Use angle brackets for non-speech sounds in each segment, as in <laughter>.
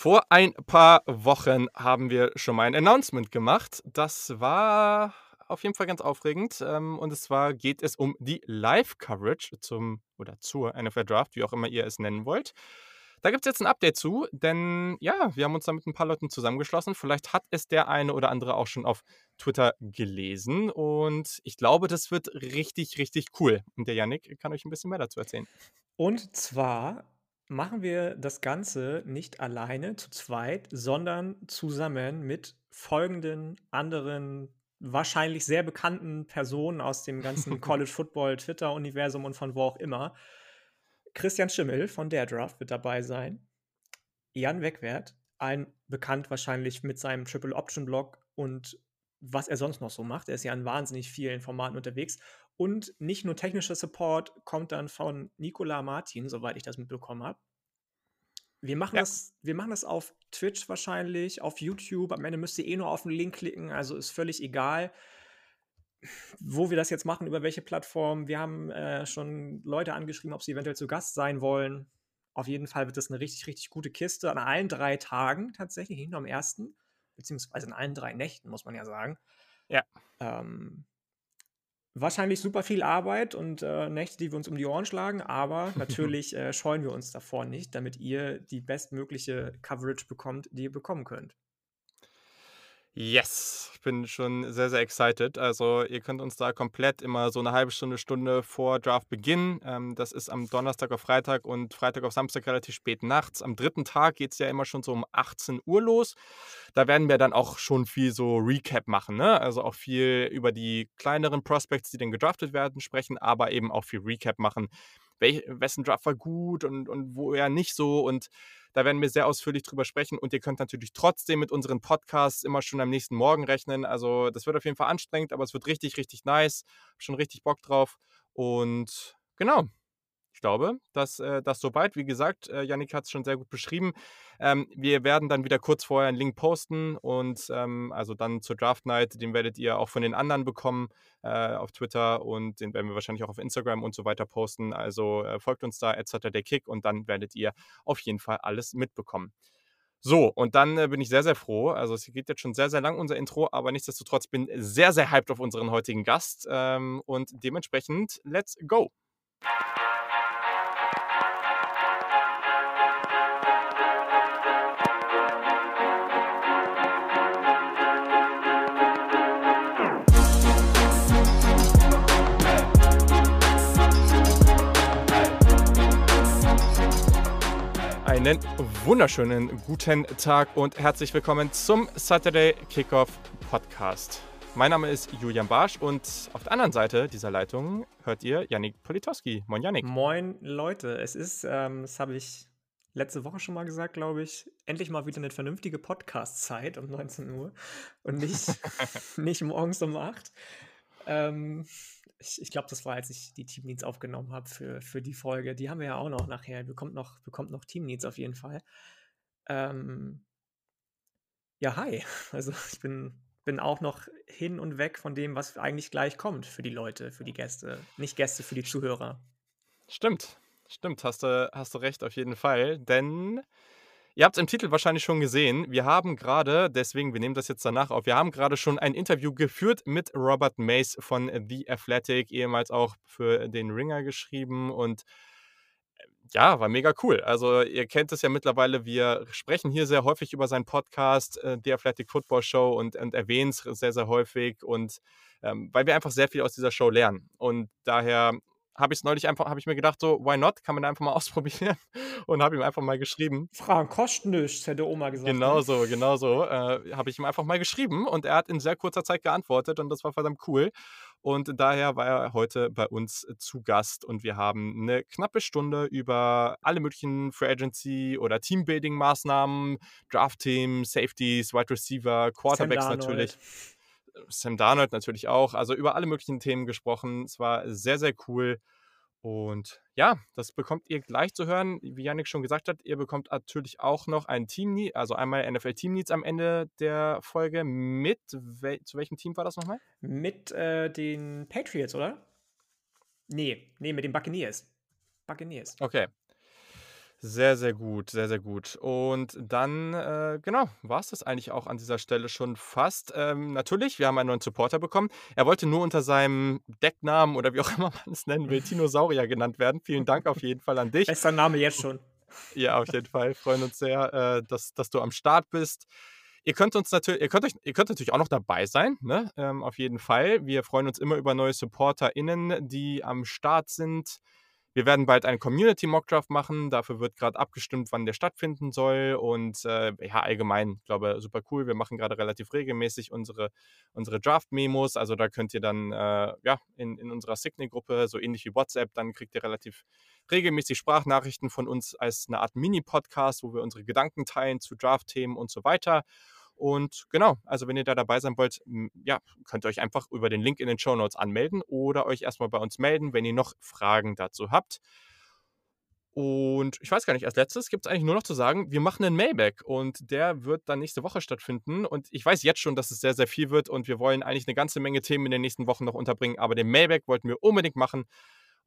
Vor ein paar Wochen haben wir schon mal ein Announcement gemacht. Das war auf jeden Fall ganz aufregend. Ähm, und zwar geht es um die Live-Coverage zum oder zur NFL Draft, wie auch immer ihr es nennen wollt. Da gibt es jetzt ein Update zu, denn ja, wir haben uns da mit ein paar Leuten zusammengeschlossen. Vielleicht hat es der eine oder andere auch schon auf Twitter gelesen. Und ich glaube, das wird richtig, richtig cool. Und der Yannick kann euch ein bisschen mehr dazu erzählen. Und zwar machen wir das Ganze nicht alleine zu zweit, sondern zusammen mit folgenden anderen wahrscheinlich sehr bekannten Personen aus dem ganzen <laughs> College Football Twitter Universum und von wo auch immer. Christian Schimmel von der Draft wird dabei sein. Jan Wegwert, ein bekannt wahrscheinlich mit seinem Triple Option Blog und was er sonst noch so macht. Er ist ja in wahnsinnig vielen Formaten unterwegs. Und nicht nur technischer Support kommt dann von Nicola Martin, soweit ich das mitbekommen habe. Wir machen, ja. das, wir machen das auf Twitch wahrscheinlich, auf YouTube. Am Ende müsst ihr eh nur auf den Link klicken, also ist völlig egal, wo wir das jetzt machen, über welche Plattform. Wir haben äh, schon Leute angeschrieben, ob sie eventuell zu Gast sein wollen. Auf jeden Fall wird das eine richtig, richtig gute Kiste an allen drei Tagen tatsächlich, nicht nur am ersten, beziehungsweise in allen drei Nächten, muss man ja sagen. Ja. Ähm, Wahrscheinlich super viel Arbeit und äh, Nächte, die wir uns um die Ohren schlagen, aber <laughs> natürlich äh, scheuen wir uns davor nicht, damit ihr die bestmögliche Coverage bekommt, die ihr bekommen könnt. Yes, ich bin schon sehr, sehr excited. Also ihr könnt uns da komplett immer so eine halbe Stunde, Stunde vor Draft beginnen. Ähm, das ist am Donnerstag auf Freitag und Freitag auf Samstag relativ spät nachts. Am dritten Tag geht es ja immer schon so um 18 Uhr los. Da werden wir dann auch schon viel so Recap machen. Ne? Also auch viel über die kleineren Prospects, die dann gedraftet werden, sprechen, aber eben auch viel Recap machen. Wel wessen Draft war gut und, und wo er nicht so und da werden wir sehr ausführlich drüber sprechen und ihr könnt natürlich trotzdem mit unseren Podcasts immer schon am nächsten Morgen rechnen. Also das wird auf jeden Fall anstrengend, aber es wird richtig, richtig nice. Schon richtig Bock drauf. Und genau, ich glaube, dass äh, das soweit. Wie gesagt, äh, Yannick hat es schon sehr gut beschrieben. Ähm, wir werden dann wieder kurz vorher einen Link posten und ähm, also dann zur Draft Night, den werdet ihr auch von den anderen bekommen äh, auf Twitter und den werden wir wahrscheinlich auch auf Instagram und so weiter posten. Also äh, folgt uns da, etc. der Kick und dann werdet ihr auf jeden Fall alles mitbekommen. So, und dann äh, bin ich sehr, sehr froh. Also es geht jetzt schon sehr, sehr lang, unser Intro, aber nichtsdestotrotz bin sehr, sehr hyped auf unseren heutigen Gast ähm, und dementsprechend, let's go! Einen wunderschönen guten Tag und herzlich willkommen zum Saturday Kickoff Podcast. Mein Name ist Julian Barsch und auf der anderen Seite dieser Leitung hört ihr Yannick Politowski. Moin Yannick. Moin Leute, es ist, ähm, das habe ich letzte Woche schon mal gesagt, glaube ich, endlich mal wieder eine vernünftige Podcast-Zeit um 19 Uhr und nicht, <laughs> nicht morgens um 8. Ähm, ich, ich glaube, das war, als ich die Team Needs aufgenommen habe für, für die Folge. Die haben wir ja auch noch nachher. Bekommt noch, bekommt noch Team Needs auf jeden Fall. Ähm, ja, hi. <laughs> Also ich bin, bin auch noch hin und weg von dem, was eigentlich gleich kommt für die Leute, für die Gäste. Nicht Gäste, für die Zuhörer. Stimmt, stimmt, hast du, hast du recht auf jeden Fall. Denn Ihr habt es im Titel wahrscheinlich schon gesehen. Wir haben gerade, deswegen, wir nehmen das jetzt danach auf, wir haben gerade schon ein Interview geführt mit Robert Mace von The Athletic, ehemals auch für den Ringer geschrieben und äh, ja, war mega cool. Also ihr kennt es ja mittlerweile, wir sprechen hier sehr häufig über seinen Podcast, äh, The Athletic Football Show und, und erwähnen es sehr, sehr häufig und ähm, weil wir einfach sehr viel aus dieser Show lernen. Und daher habe ich es neulich einfach, habe ich mir gedacht, so, why not? Kann man einfach mal <laughs> ausprobieren und habe ihm einfach mal geschrieben. Fragen kosten nichts, hätte Oma gesagt. Genau ne? so, genau so. Äh, habe ich ihm einfach mal geschrieben und er hat in sehr kurzer Zeit geantwortet und das war verdammt cool. Und daher war er heute bei uns zu Gast und wir haben eine knappe Stunde über alle möglichen Free Agency oder Teambuilding-Maßnahmen, Draft-Team, Safeties, Wide Receiver, Quarterbacks natürlich. Sam Darnold natürlich auch. Also über alle möglichen Themen gesprochen. Es war sehr, sehr cool. Und ja, das bekommt ihr gleich zu hören. Wie Yannick schon gesagt hat, ihr bekommt natürlich auch noch ein Team, Need, also einmal NFL Team Needs am Ende der Folge mit, wel, zu welchem Team war das nochmal? Mit äh, den Patriots, oder? Nee, nee, mit den Buccaneers. Buccaneers. Okay. Sehr, sehr gut, sehr, sehr gut. Und dann, äh, genau, war es das eigentlich auch an dieser Stelle schon fast. Ähm, natürlich, wir haben einen neuen Supporter bekommen. Er wollte nur unter seinem Decknamen oder wie auch <laughs> immer man es nennen will, Tinosaurier genannt werden. Vielen Dank auf jeden Fall an dich. Bester Name jetzt schon. Ja, auf jeden Fall. Freuen uns sehr, äh, dass, dass du am Start bist. Ihr könnt uns natürlich, ihr könnt euch, ihr könnt natürlich auch noch dabei sein, ne? Ähm, auf jeden Fall. Wir freuen uns immer über neue SupporterInnen, die am Start sind. Wir werden bald einen Community Mockdraft machen. Dafür wird gerade abgestimmt, wann der stattfinden soll. Und äh, ja, allgemein, ich glaube, super cool. Wir machen gerade relativ regelmäßig unsere, unsere Draft-Memos. Also da könnt ihr dann äh, ja, in, in unserer Signal-Gruppe, so ähnlich wie WhatsApp, dann kriegt ihr relativ regelmäßig Sprachnachrichten von uns als eine Art Mini-Podcast, wo wir unsere Gedanken teilen zu Draft-Themen und so weiter. Und genau, also wenn ihr da dabei sein wollt, ja, könnt ihr euch einfach über den Link in den Show Notes anmelden oder euch erstmal bei uns melden, wenn ihr noch Fragen dazu habt. Und ich weiß gar nicht, als letztes gibt es eigentlich nur noch zu sagen, wir machen einen Mailback und der wird dann nächste Woche stattfinden. Und ich weiß jetzt schon, dass es sehr, sehr viel wird und wir wollen eigentlich eine ganze Menge Themen in den nächsten Wochen noch unterbringen, aber den Mailback wollten wir unbedingt machen.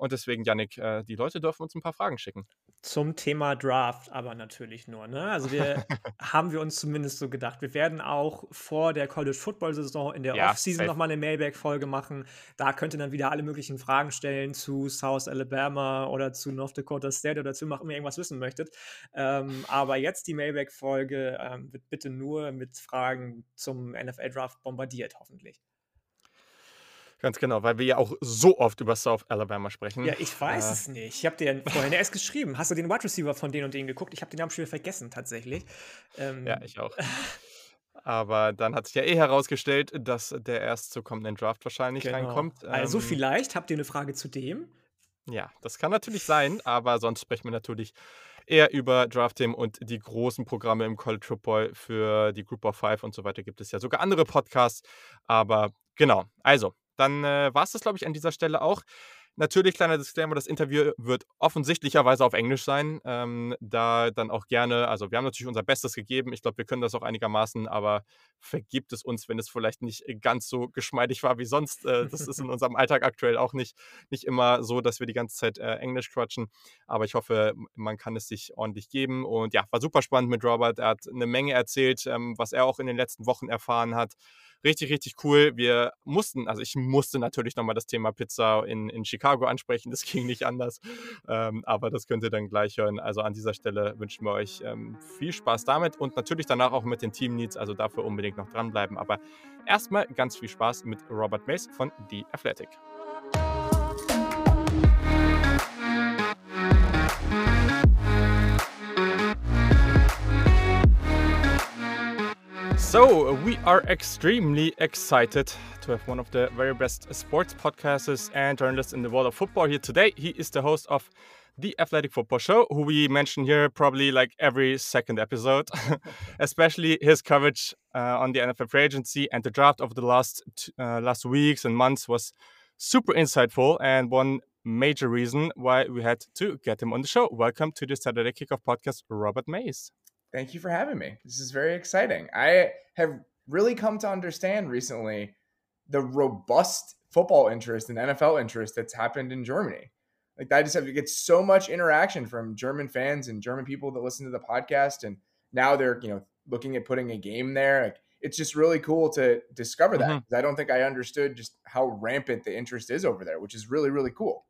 Und deswegen, Yannick, äh, die Leute dürfen uns ein paar Fragen schicken. Zum Thema Draft aber natürlich nur. Ne? Also wir <laughs> haben wir uns zumindest so gedacht. Wir werden auch vor der College Football Saison in der ja, Offseason nochmal eine Mailback-Folge machen. Da könnt ihr dann wieder alle möglichen Fragen stellen zu South Alabama oder zu North Dakota State oder zu immer irgendwas wissen möchtet. Ähm, aber jetzt die Mailback-Folge ähm, wird bitte nur mit Fragen zum NFL-Draft bombardiert, hoffentlich. Ganz genau, weil wir ja auch so oft über South Alabama sprechen. Ja, ich weiß äh. es nicht. Ich habe dir vorhin erst geschrieben. Hast du den Wide Receiver von denen und denen geguckt? Ich habe den Namen schon wieder vergessen, tatsächlich. Ähm, ja, ich auch. Aber dann hat sich ja eh herausgestellt, dass der erst zu kommenden Draft wahrscheinlich genau. reinkommt. Also ähm, vielleicht habt ihr eine Frage zu dem. Ja, das kann natürlich sein, aber sonst sprechen wir natürlich eher über Draft-Themen und die großen Programme im College Football für die Group of Five und so weiter gibt es ja sogar andere Podcasts. Aber genau, also dann äh, war es das, glaube ich, an dieser Stelle auch. Natürlich, kleiner Disclaimer, das Interview wird offensichtlicherweise auf Englisch sein. Ähm, da dann auch gerne, also wir haben natürlich unser Bestes gegeben. Ich glaube, wir können das auch einigermaßen, aber vergibt es uns, wenn es vielleicht nicht ganz so geschmeidig war wie sonst. Äh, das ist in <laughs> unserem Alltag aktuell auch nicht, nicht immer so, dass wir die ganze Zeit äh, Englisch quatschen. Aber ich hoffe, man kann es sich ordentlich geben. Und ja, war super spannend mit Robert. Er hat eine Menge erzählt, ähm, was er auch in den letzten Wochen erfahren hat richtig, richtig cool. Wir mussten, also ich musste natürlich nochmal das Thema Pizza in, in Chicago ansprechen. Das ging nicht anders. Ähm, aber das könnt ihr dann gleich hören. Also an dieser Stelle wünschen wir euch ähm, viel Spaß damit und natürlich danach auch mit den Team Needs. Also dafür unbedingt noch dranbleiben. Aber erstmal ganz viel Spaß mit Robert Mace von The Athletic. So, we are extremely excited to have one of the very best sports podcasters and journalists in the world of football here today. He is the host of the Athletic Football Show, who we mention here probably like every second episode, <laughs> especially his coverage uh, on the NFL free agency and the draft over the last uh, last weeks and months was super insightful and one major reason why we had to get him on the show. Welcome to the Saturday Kickoff podcast, Robert Mays. Thank you for having me. This is very exciting. I have really come to understand recently the robust football interest and NFL interest that's happened in Germany. Like I just have to get so much interaction from German fans and German people that listen to the podcast, and now they're you know looking at putting a game there. Like it's just really cool to discover that. Mm-hmm. I don't think I understood just how rampant the interest is over there, which is really really cool.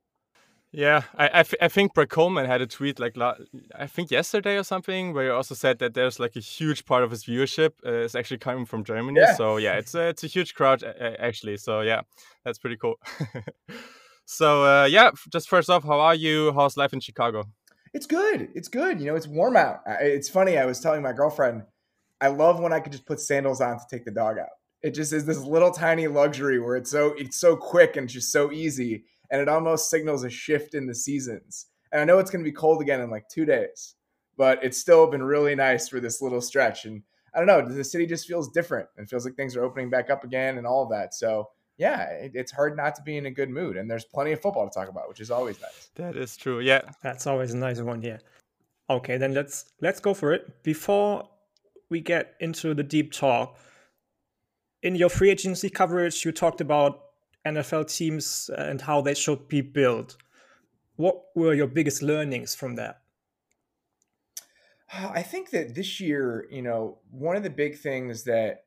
Yeah, I, I, I think Brett Kollmann had a tweet like I think yesterday or something where he also said that there's like a huge part of his viewership uh, is actually coming from Germany. Yeah. So yeah, it's a, it's a huge crowd actually. So yeah, that's pretty cool. <laughs> so uh, yeah, just first off, how are you? How's life in Chicago? It's good. It's good. You know, it's warm out. It's funny. I was telling my girlfriend, I love when I could just put sandals on to take the dog out. It just is this little tiny luxury where it's so it's so quick and just so easy and it almost signals a shift in the seasons. And I know it's going to be cold again in like two days, but it's still been really nice for this little stretch. And I don't know, the city just feels different and feels like things are opening back up again and all of that. So yeah, it's hard not to be in a good mood. And there's plenty of football to talk about, which is always nice. That is true. Yeah, that's always a nice one. Yeah. Okay, then let's let's go for it. Before we get into the deep talk, in your free agency coverage, you talked about NFL teams and how they should be built. What were your biggest learnings from that? I think that this year, you know, one of the big things that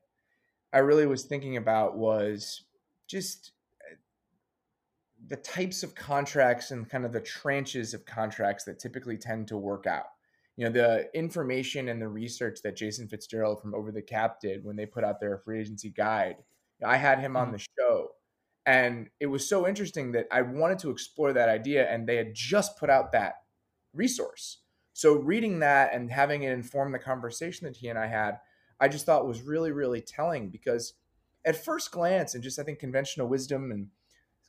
I really was thinking about was just uh, the types of contracts and kind of the tranches of contracts that typically tend to work out. You know, the information and the research that Jason Fitzgerald from Over the Cap did when they put out their free agency guide. I had him on mm-hmm. the show and it was so interesting that I wanted to explore that idea and they had just put out that resource. So reading that and having it inform the conversation that he and I had, I just thought was really, really telling because at first glance and just I think conventional wisdom and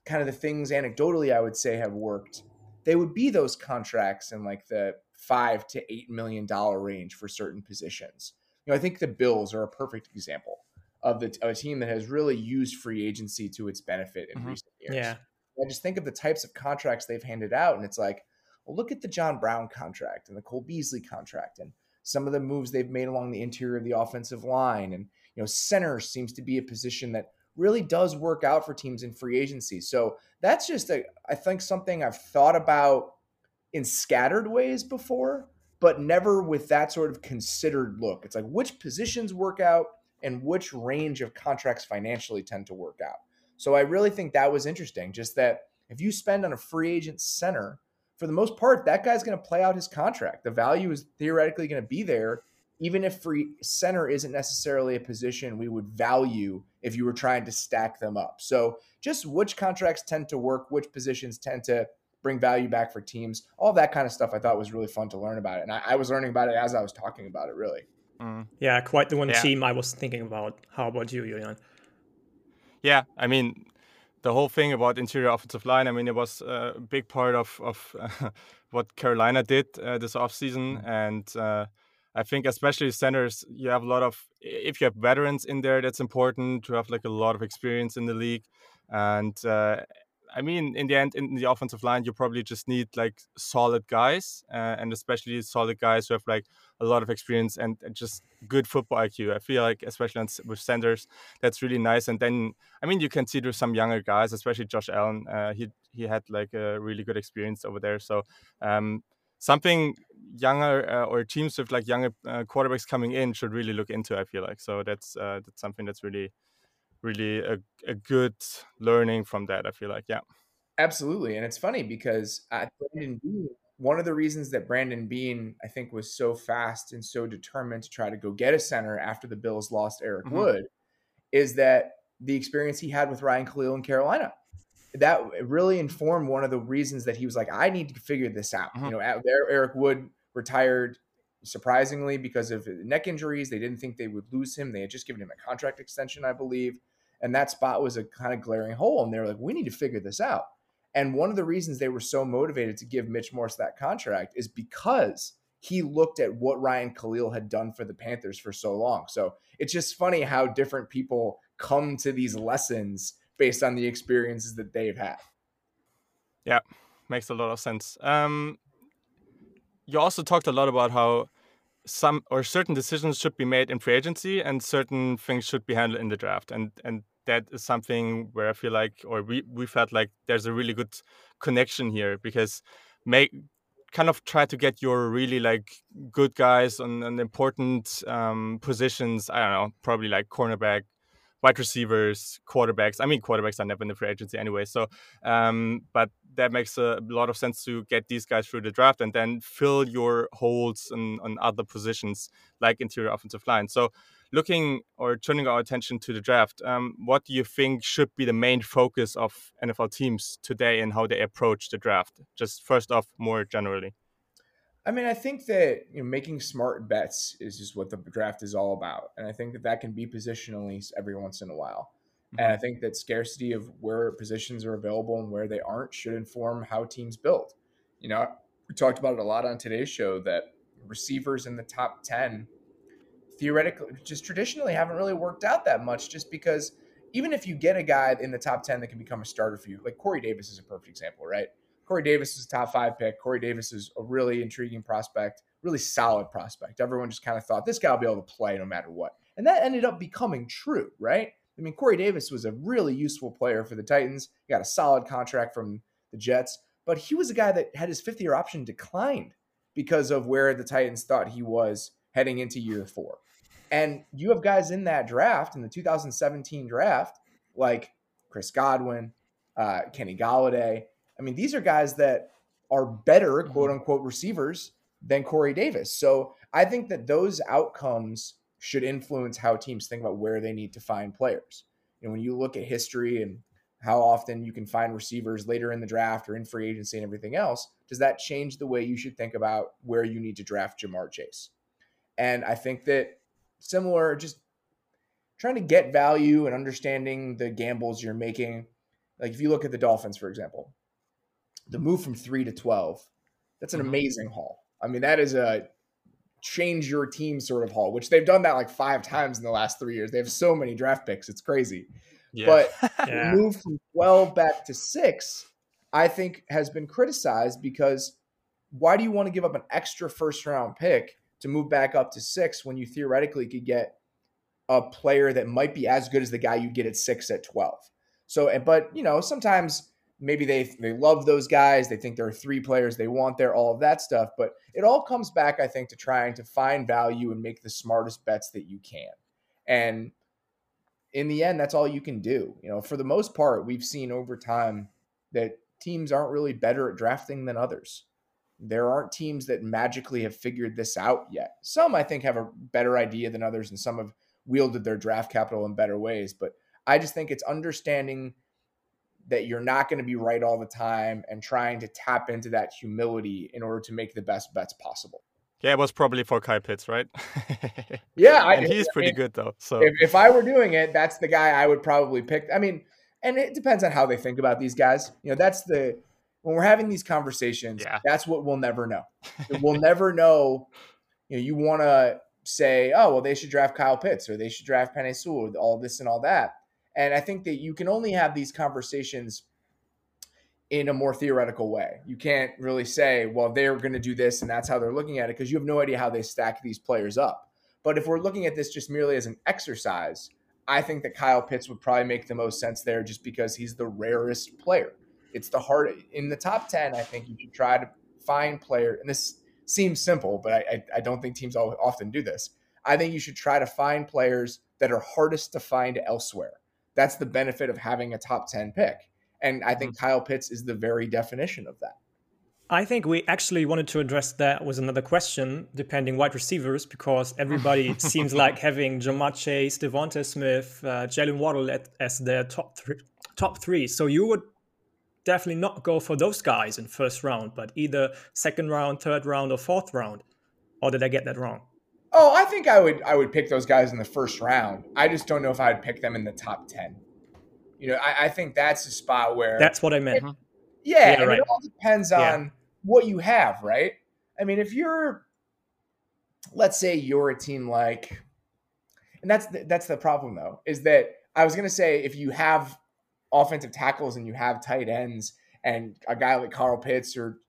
kind of the things anecdotally I would say have worked, they would be those contracts in like the five to eight million dollar range for certain positions. You know, I think the Bills are a perfect example of the of a team that has really used free agency to its benefit in mm-hmm. recent years. Yeah. I just think of the types of contracts they've handed out, and it's like, well, look at the John Brown contract and the Cole Beasley contract, and some of the moves they've made along the interior of the offensive line, and you know, center seems to be a position that really does work out for teams in free agency. So that's just a, I think something I've thought about in scattered ways before, but never with that sort of considered look. It's like which positions work out and which range of contracts financially tend to work out. So I really think that was interesting. Just that if you spend on a free agent center, for the most part, that guy's going to play out his contract. The value is theoretically going to be there, even if free center isn't necessarily a position we would value if you were trying to stack them up. So just which contracts tend to work, which positions tend to bring value back for teams, all that kind of stuff I thought was really fun to learn about it. And I, I was learning about it as I was talking about it, really. Mm. Yeah, quite the one yeah. team I was thinking about. How about you, Julian? Yeah, I mean, the whole thing about interior offensive line, I mean, it was a big part of, of uh, <laughs> what Carolina did uh, this offseason. Mm. And uh, I think, especially centers, you have a lot of, if you have veterans in there, that's important to have like a lot of experience in the league. And uh, I mean, in the end, in the offensive line, you probably just need like solid guys, uh, and especially solid guys who have like a lot of experience and, and just good football IQ. I feel like, especially on, with centers, that's really nice. And then, I mean, you can see there's some younger guys, especially Josh Allen. Uh, he he had like a really good experience over there. So um, something younger uh, or teams with like younger uh, quarterbacks coming in should really look into. I feel like so that's uh, that's something that's really really a, a good learning from that. I feel like, yeah. Absolutely. And it's funny because uh, Brandon Beane, one of the reasons that Brandon Beane, I think, was so fast and so determined to try to go get a center after the Bills lost Eric mm-hmm. Wood is that the experience he had with Ryan Kalil in Carolina. That really informed one of the reasons that he was like, I need to figure this out. Mm-hmm. You know, Eric Wood retired surprisingly because of neck injuries. They didn't think they would lose him. They had just given him a contract extension, I believe. And that spot was a kind of glaring hole. And they were like, we need to figure this out. And one of the reasons they were so motivated to give Mitch Morse that contract is because he looked at what Ryan Kalil had done for the Panthers for so long. So it's just funny how different people come to these lessons based on the experiences that they've had. Yeah, makes a lot of sense. Um, you also talked a lot about how some or certain decisions should be made in free agency and certain things should be handled in the draft. And and that is something where i feel like or we we felt like there's a really good connection here because make kind of try to get your really like good guys on, on important um, positions i don't know probably like cornerback wide receivers, quarterbacks. I mean, quarterbacks are never in the free agency anyway. So, um, but that makes a lot of sense to get these guys through the draft and then fill your holes in, on other positions like interior offensive line. So, looking or turning our attention to the draft, um, what do you think should be the main focus of NFL teams today and how they approach the draft? Just first off, more generally. I mean, I think that you know making smart bets is just what the draft is all about, and I think that that can be positionally every once in a while. Mm-hmm. And I think that scarcity of where positions are available and where they aren't should inform how teams build. You know, we talked about it a lot on today's show that receivers in the top ten theoretically just traditionally haven't really worked out that much, just because even if you get a guy in the top ten that can become a starter for you, like Corey Davis is a perfect example, right? Corey Davis is a top five pick. Corey Davis is a really intriguing prospect, really solid prospect. Everyone just kind of thought this guy will be able to play no matter what. And that ended up becoming true, right? I mean, Corey Davis was a really useful player for the Titans. He got a solid contract from the Jets, but he was a guy that had his fifth year option declined because of where the Titans thought he was heading into year four. And you have guys in that draft, in the 2017 draft, like Chris Godwin, uh, Kenny Golladay. I mean, these are guys that are better, Mm-hmm. quote unquote, receivers than Corey Davis. So I think that those outcomes should influence how teams think about where they need to find players. Know, when you look at history and how often you can find receivers later in the draft or in free agency and everything else, does that change the way you should think about where you need to draft Ja'Marr Chase? And I think that similar, just trying to get value and understanding the gambles you're making. Like if you look at the Dolphins, for example, the move from three to 12, that's an Mhm. amazing haul. I mean, that is a change your team sort of haul, which they've done that like five times in the last three years. They have so many draft picks. It's crazy. Yeah. But <laughs> Yeah. the move from 12 back to six, I think has been criticized because why do you want to give up an extra first round pick to move back up to six when you theoretically could get a player that might be as good as the guy you get at six at 12? So, and- but you know, sometimes maybe they they love those guys. They think there are three players they want there, all of that stuff. But it all comes back, I think, to trying to find value and make the smartest bets that you can. And in the end, that's all you can do. You know, for the most part, we've seen over time that teams aren't really better at drafting than others. There aren't teams that magically have figured this out yet. Some, I think, have a better idea than others, and some have wielded their draft capital in better ways. But I just think it's understanding that you're not going to be right all the time and trying to tap into that humility in order to make the best bets possible. yeah, it was probably for Kyle Pitts, right? <laughs> Yeah, I, and he's I pretty mean, good though. So if, if I were doing it, that's the guy I would probably pick. I mean, and it depends on how they think about these guys. You know, that's the when we're having these conversations, Yeah. that's what we'll never know. <laughs> we'll never know. You know, you want to say, oh, well, they should draft Kyle Pitts or they should draft Penei Sewell, all this and all that. And I think that you can only have these conversations in a more theoretical way. You can't really say, well, they're going to do this and that's how they're looking at it because you have no idea how they stack these players up. But if we're looking at this just merely as an exercise, I think that Kyle Pitts would probably make the most sense there just because he's the rarest player. It's the hard in the top 10. I think you should try to find player, and this seems simple, but I, I, don't think teams often do this. I think you should try to find players that are hardest to find elsewhere. That's the benefit of having a top 10 pick. And I think Kyle Pitts is the very definition of that. I think we actually wanted to address that with another question, depending wide receivers, because everybody <laughs> seems like having Ja'Marr Chase, DeVonta Smith, uh, Jaylen Waddle at, as their top three, top three. So you would definitely not go for those guys in first round, but either second round, third round, or fourth round. Or did I get that wrong? Oh, I think I would I would pick those guys in the first round. I just don't know if I'd pick them in the top 10. You know, I, I think that's a spot where That's what I meant. Yeah, Yeah, right. it all depends Yeah. on what you have, right? I mean, if you're, let's say you're a team like, and that's the, that's the problem though, is that I was gonna say if you have offensive tackles and you have tight ends and a guy like Carl Pitts or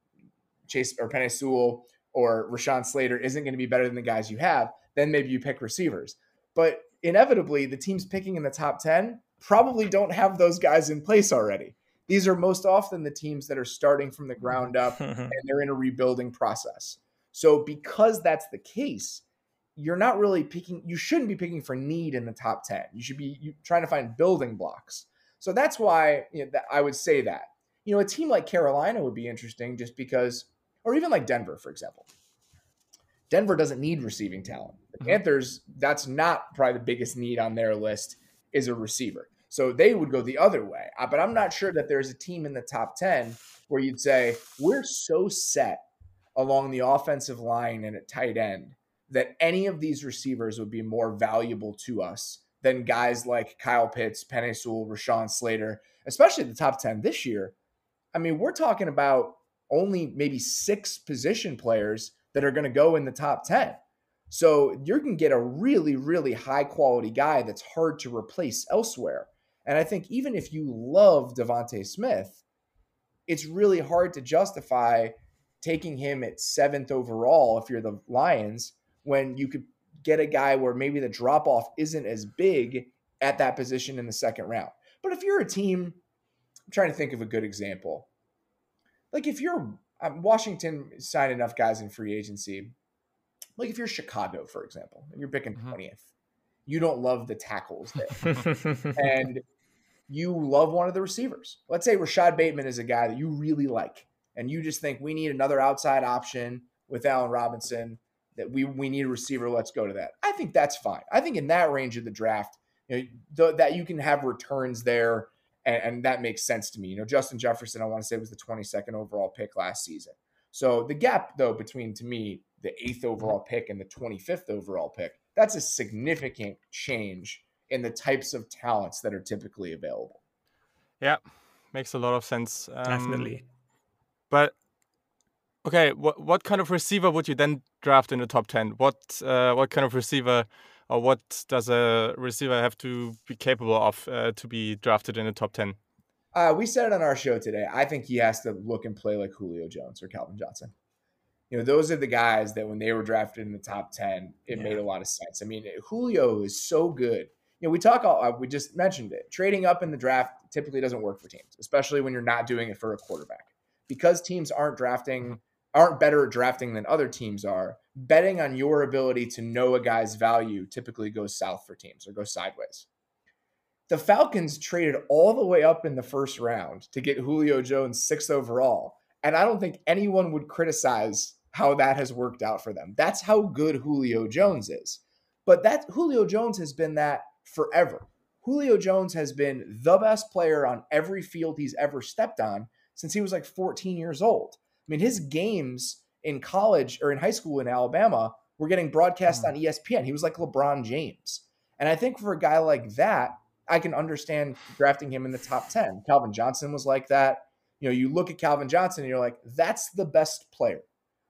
Chase or Penei Sewell or Rashawn Slater isn't going to be better than the guys you have, then maybe you pick receivers. But inevitably, the teams picking in the top 10 probably don't have those guys in place already. These are most often the teams that are starting from the ground up <laughs> and they're in a rebuilding process. So, because that's the case, you're not really picking, you shouldn't be picking for need in the top 10. You should be trying to find building blocks. So, that's why you know, I would say that. You know, a team like Carolina would be interesting just because, or even like Denver, for example. Denver doesn't need receiving talent. The Mhm. Panthers, that's not probably the biggest need on their list, is a receiver. So they would go the other way. Uh, But I'm not sure that there's a team in the top 10 where you'd say, we're so set along the offensive line and at tight end that any of these receivers would be more valuable to us than guys like Kyle Pitts, Penei Sewell, Rashawn Slater, especially the top 10 this year. I mean, we're talking about only maybe six position players that are going to go in the top 10. So you can get a really, really high quality guy that's hard to replace elsewhere. And I think even if you love DeVonta Smith, it's really hard to justify taking him at seventh overall if you're the Lions when you could get a guy where maybe the drop off isn't as big at that position in the second round. But if you're a team, I'm trying to think of a good example. Like if you're um, Washington signed enough guys in free agency. Like if you're Chicago, for example, and you're picking Mhm. 20th, you don't love the tackles there. <laughs> and you love one of the receivers. Let's say Rashod Bateman is a guy that you really like, and you just think we need another outside option with Allen Robinson. That we we need a receiver. Let's go to that. I think that's fine. I think in that range of the draft, you know, th- that you can have returns there, and, and that makes sense to me. You know, Justin Jefferson, I want to say was the 22nd overall pick last season. So the gap, though, between to me the eighth overall pick and the 25th overall pick, that's a significant change in the types of talents that are typically available. Yeah, makes a lot of sense. Um, Definitely. But okay, what what kind of receiver would you then draft in the top ten? What uh, what kind of receiver or what does a receiver have to be capable of uh, to be drafted in the top ten? Uh, we said it on our show today. I think he has to look and play like Julio Jones or Calvin Johnson. You know, those are the guys that when they were drafted in the top 10, it Yeah. made a lot of sense. I mean, Julio is so good. You know, we talk, all, uh, we just mentioned it. Trading up in the draft typically doesn't work for teams, especially when you're not doing it for a quarterback. Because teams aren't drafting, aren't better at drafting than other teams are, betting on your ability to know a guy's value typically goes south for teams or goes sideways the Falcons traded all the way up in the first round to get Julio Jones sixth overall. And I don't think anyone would criticize how that has worked out for them. That's how good Julio Jones is. But that Julio Jones has been that forever. Julio Jones has been the best player on every field he's ever stepped on since he was like 14 years old. I mean, his games in college or in high school in Alabama were getting broadcast hmm. on E ESPN. He was like LeBron James. And I think for a guy like that, I can understand drafting him in the top 10. Calvin Johnson was like that. You know, you look at Calvin Johnson and you're like, that's the best player.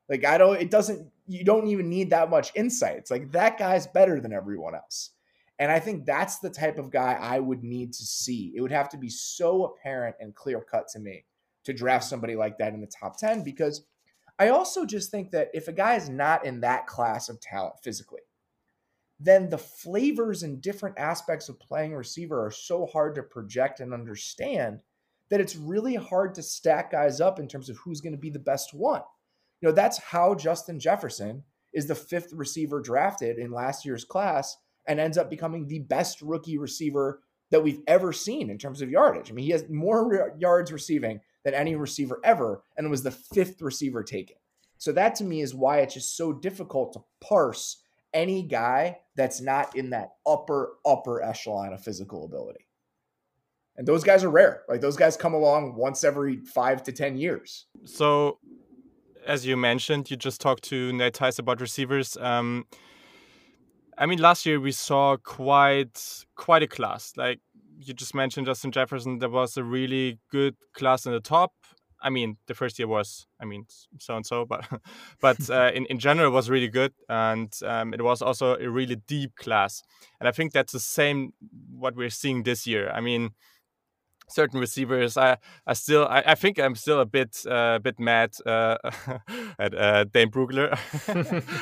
Like, I don't, it doesn't, you don't even need that much insight. It's like that guy's better than everyone else. And I think that's the type of guy I would need to see. It would have to be so apparent and clear cut to me to draft somebody like that in the top 10 because I also just think that if a guy is not in that class of talent physically, then the flavors and different aspects of playing receiver are so hard to project and understand that it's really hard to stack guys up in terms of who's going to be the best one. You know, that's how Justin Jefferson is the fifth receiver drafted in last year's class and ends up becoming the best rookie receiver that we've ever seen in terms of yardage. I mean, he has more yards receiving than any receiver ever and was the fifth receiver taken. So that to me is why it's just so difficult to parse any guy that's not in that upper upper echelon of physical ability. And those guys are rare. Like those guys come along once every 5 to 10 years. So, as you mentioned, you just talked to Nate Tice about receivers. Um, I mean, last year we saw quite quite a class. Like you just mentioned, Justin Jefferson. There was a really good class in the top. I mean, the first year was, I mean, so and so, but <laughs> but uh, in in general, was really good, and um, it was also a really deep class. And I think that's the same what we're seeing this year. I mean, certain receivers. I, I still, I, I think I'm still a bit, uh, bit mad uh, <laughs> at uh, Dane Brugler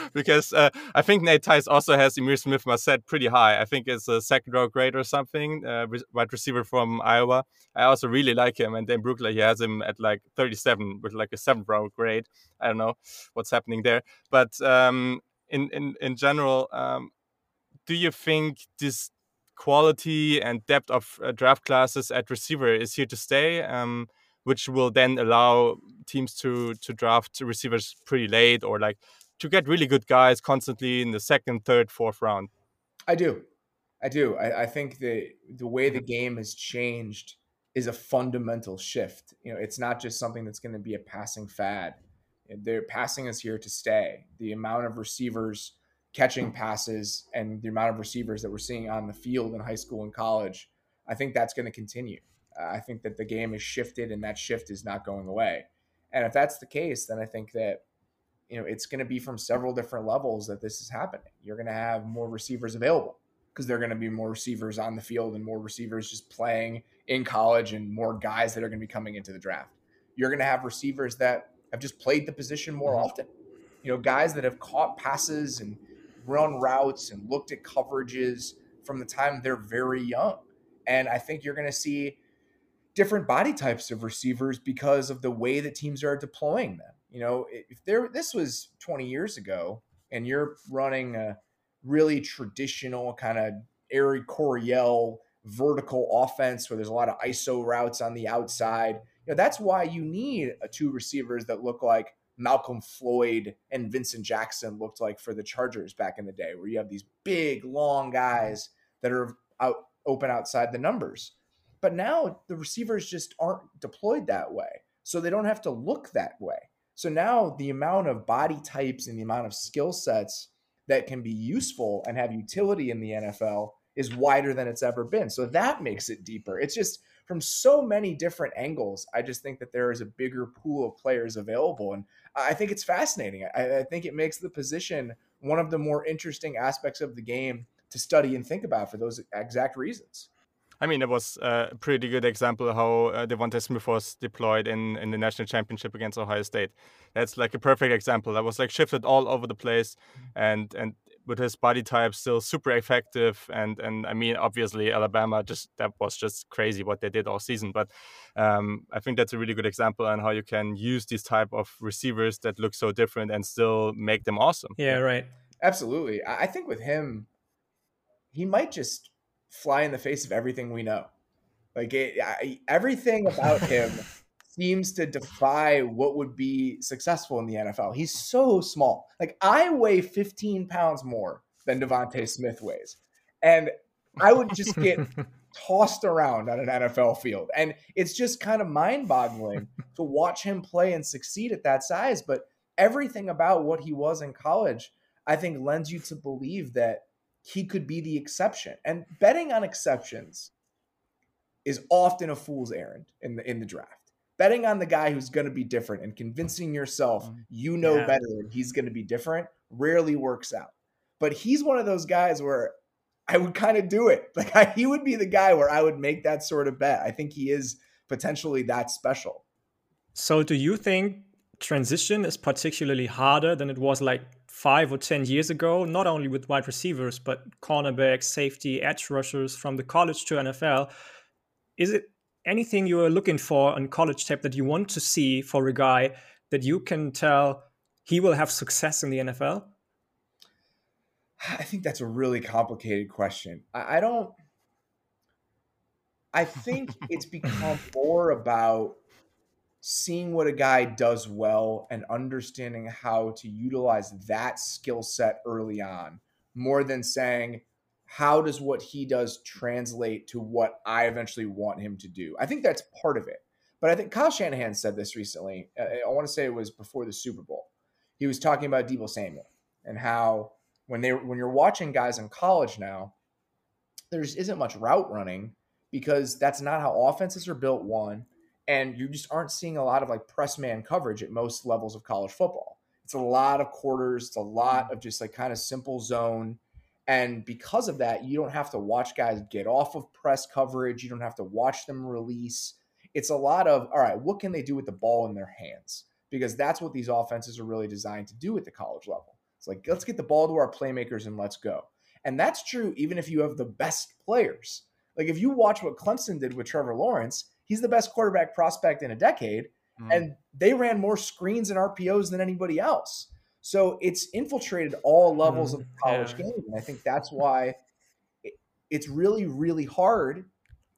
<laughs> because uh, I think Nate Tice also has Ihmir Smith-Marsette pretty high. I think it's a second row grade or something, uh, wide receiver from Iowa. I also really like him, and Dane Brugler he has him at like 37 with like a seventh row grade. I don't know what's happening there, but um, in in in general, um, do you think this quality and depth of uh, draft classes at receiver is here to stay, um, which will then allow teams to to draft receivers pretty late or like to get really good guys constantly in the second, third, fourth round. I do. I do. I, I think the the way the game has changed is a fundamental shift. You know, it's not just something that's going to be a passing fad. Their passing is here to stay. The amount of receivers catching passes and the amount of receivers that we're seeing on the field in high school and college, I think that's going to continue. Uh, I think that the game has shifted and that shift is not going away. And if that's the case, then I think that you know it's going to be from several different levels that this is happening. You're going to have more receivers available because there're going to be more receivers on the field and more receivers just playing in college and more guys that are going to be coming into the draft. You're going to have receivers that have just played the position more Mhm. often. You know, guys that have caught passes and run routes and looked at coverages from the time they're very young. And I think you're going to see different body types of receivers because of the way that teams are deploying them. You know, if there this was 20 years ago and you're running a really traditional kind of Air Coryell vertical offense where there's a lot of ISO routes on the outside, you know, that's why you need a two receivers that look like Malcolm Floyd and Vincent Jackson looked like for the Chargers back in the day, where you have these big, long guys that are out open outside the numbers. But now the receivers just aren't deployed that way. So they don't have to look that way. So now the amount of body types and the amount of skill sets that can be useful and have utility in the NFL is wider than it's ever been. So that makes it deeper. It's just from so many different angles. I just think that there is a bigger pool of players available. And I think it's fascinating. I, I think it makes the position one of the more interesting aspects of the game to study and think about for those exact reasons. I mean, it was a pretty good example how uh, DeVonta Smith was deployed in, in the national championship against Ohio State. That's like a perfect example. That was like shifted all over the place, and and with his body type still super effective. And and I mean, obviously Alabama just that was just crazy what they did all season. But um, I think that's a really good example on how you can use these type of receivers that look so different and still make them awesome. Yeah, right. Absolutely. I think with him, he might just fly in the face of everything we know. Like it, I, everything about <laughs> him seems to defy what would be successful in the NFL. He's so small. Like I weigh 15 pounds more than DeVonta Smith weighs, and I would just get <laughs> tossed around on an NFL field. And it's just kind of mind-boggling to watch him play and succeed at that size. But everything about what he was in college, I think, lends you to believe that he could be the exception. And betting on exceptions is often a fool's errand in the in the draft. Betting on the guy who's going to be different and convincing yourself mm, you know yeah. better and he's going to be different rarely works out. But he's one of those guys where I would kind of do it. <laughs> Like I, he would be the guy where I would make that sort of bet. I think he is potentially that special. So do you think transition is particularly harder than it was like five or 10 years ago, not only with wide receivers, but cornerbacks, safety, edge rushers from the college to NFL. Is it anything you are looking for on college tape that you want to see for a guy that you can tell he will have success in the NFL? <sighs> I think that's a really complicated question. I, I don't. I think <laughs> it's become more about seeing what a guy does well and understanding how to utilize that skill set early on more than saying how does what he does translate to what I eventually want him to do. I think that's part of it. But I think Kyle Shanahan said this recently. Uh, I want to say it was before the Super Bowl. He was talking about Deebo Samuel and how when they when you're watching guys in college now, there isn't much route running because that's not how offenses are built. One, and you just aren't seeing a lot of like press man coverage at most levels of college football. It's a lot of quarters, it's a lot of just like kind of simple zone. And because of that, you don't have to watch guys get off of press coverage. You don't have to watch them release. It's a lot of, all right, what can they do with the ball in their hands? Because that's what these offenses are really designed to do at the college level. It's like, let's get the ball to our playmakers and let's go. And that's true even if you have the best players. Like if you watch what Clemson did with Trevor Lawrence, he's the best quarterback prospect in a decade. Mm. And they ran more screens and RPOs than anybody else. So it's infiltrated all levels mm, of the college yeah. game. And I think that's why it, it's really, really hard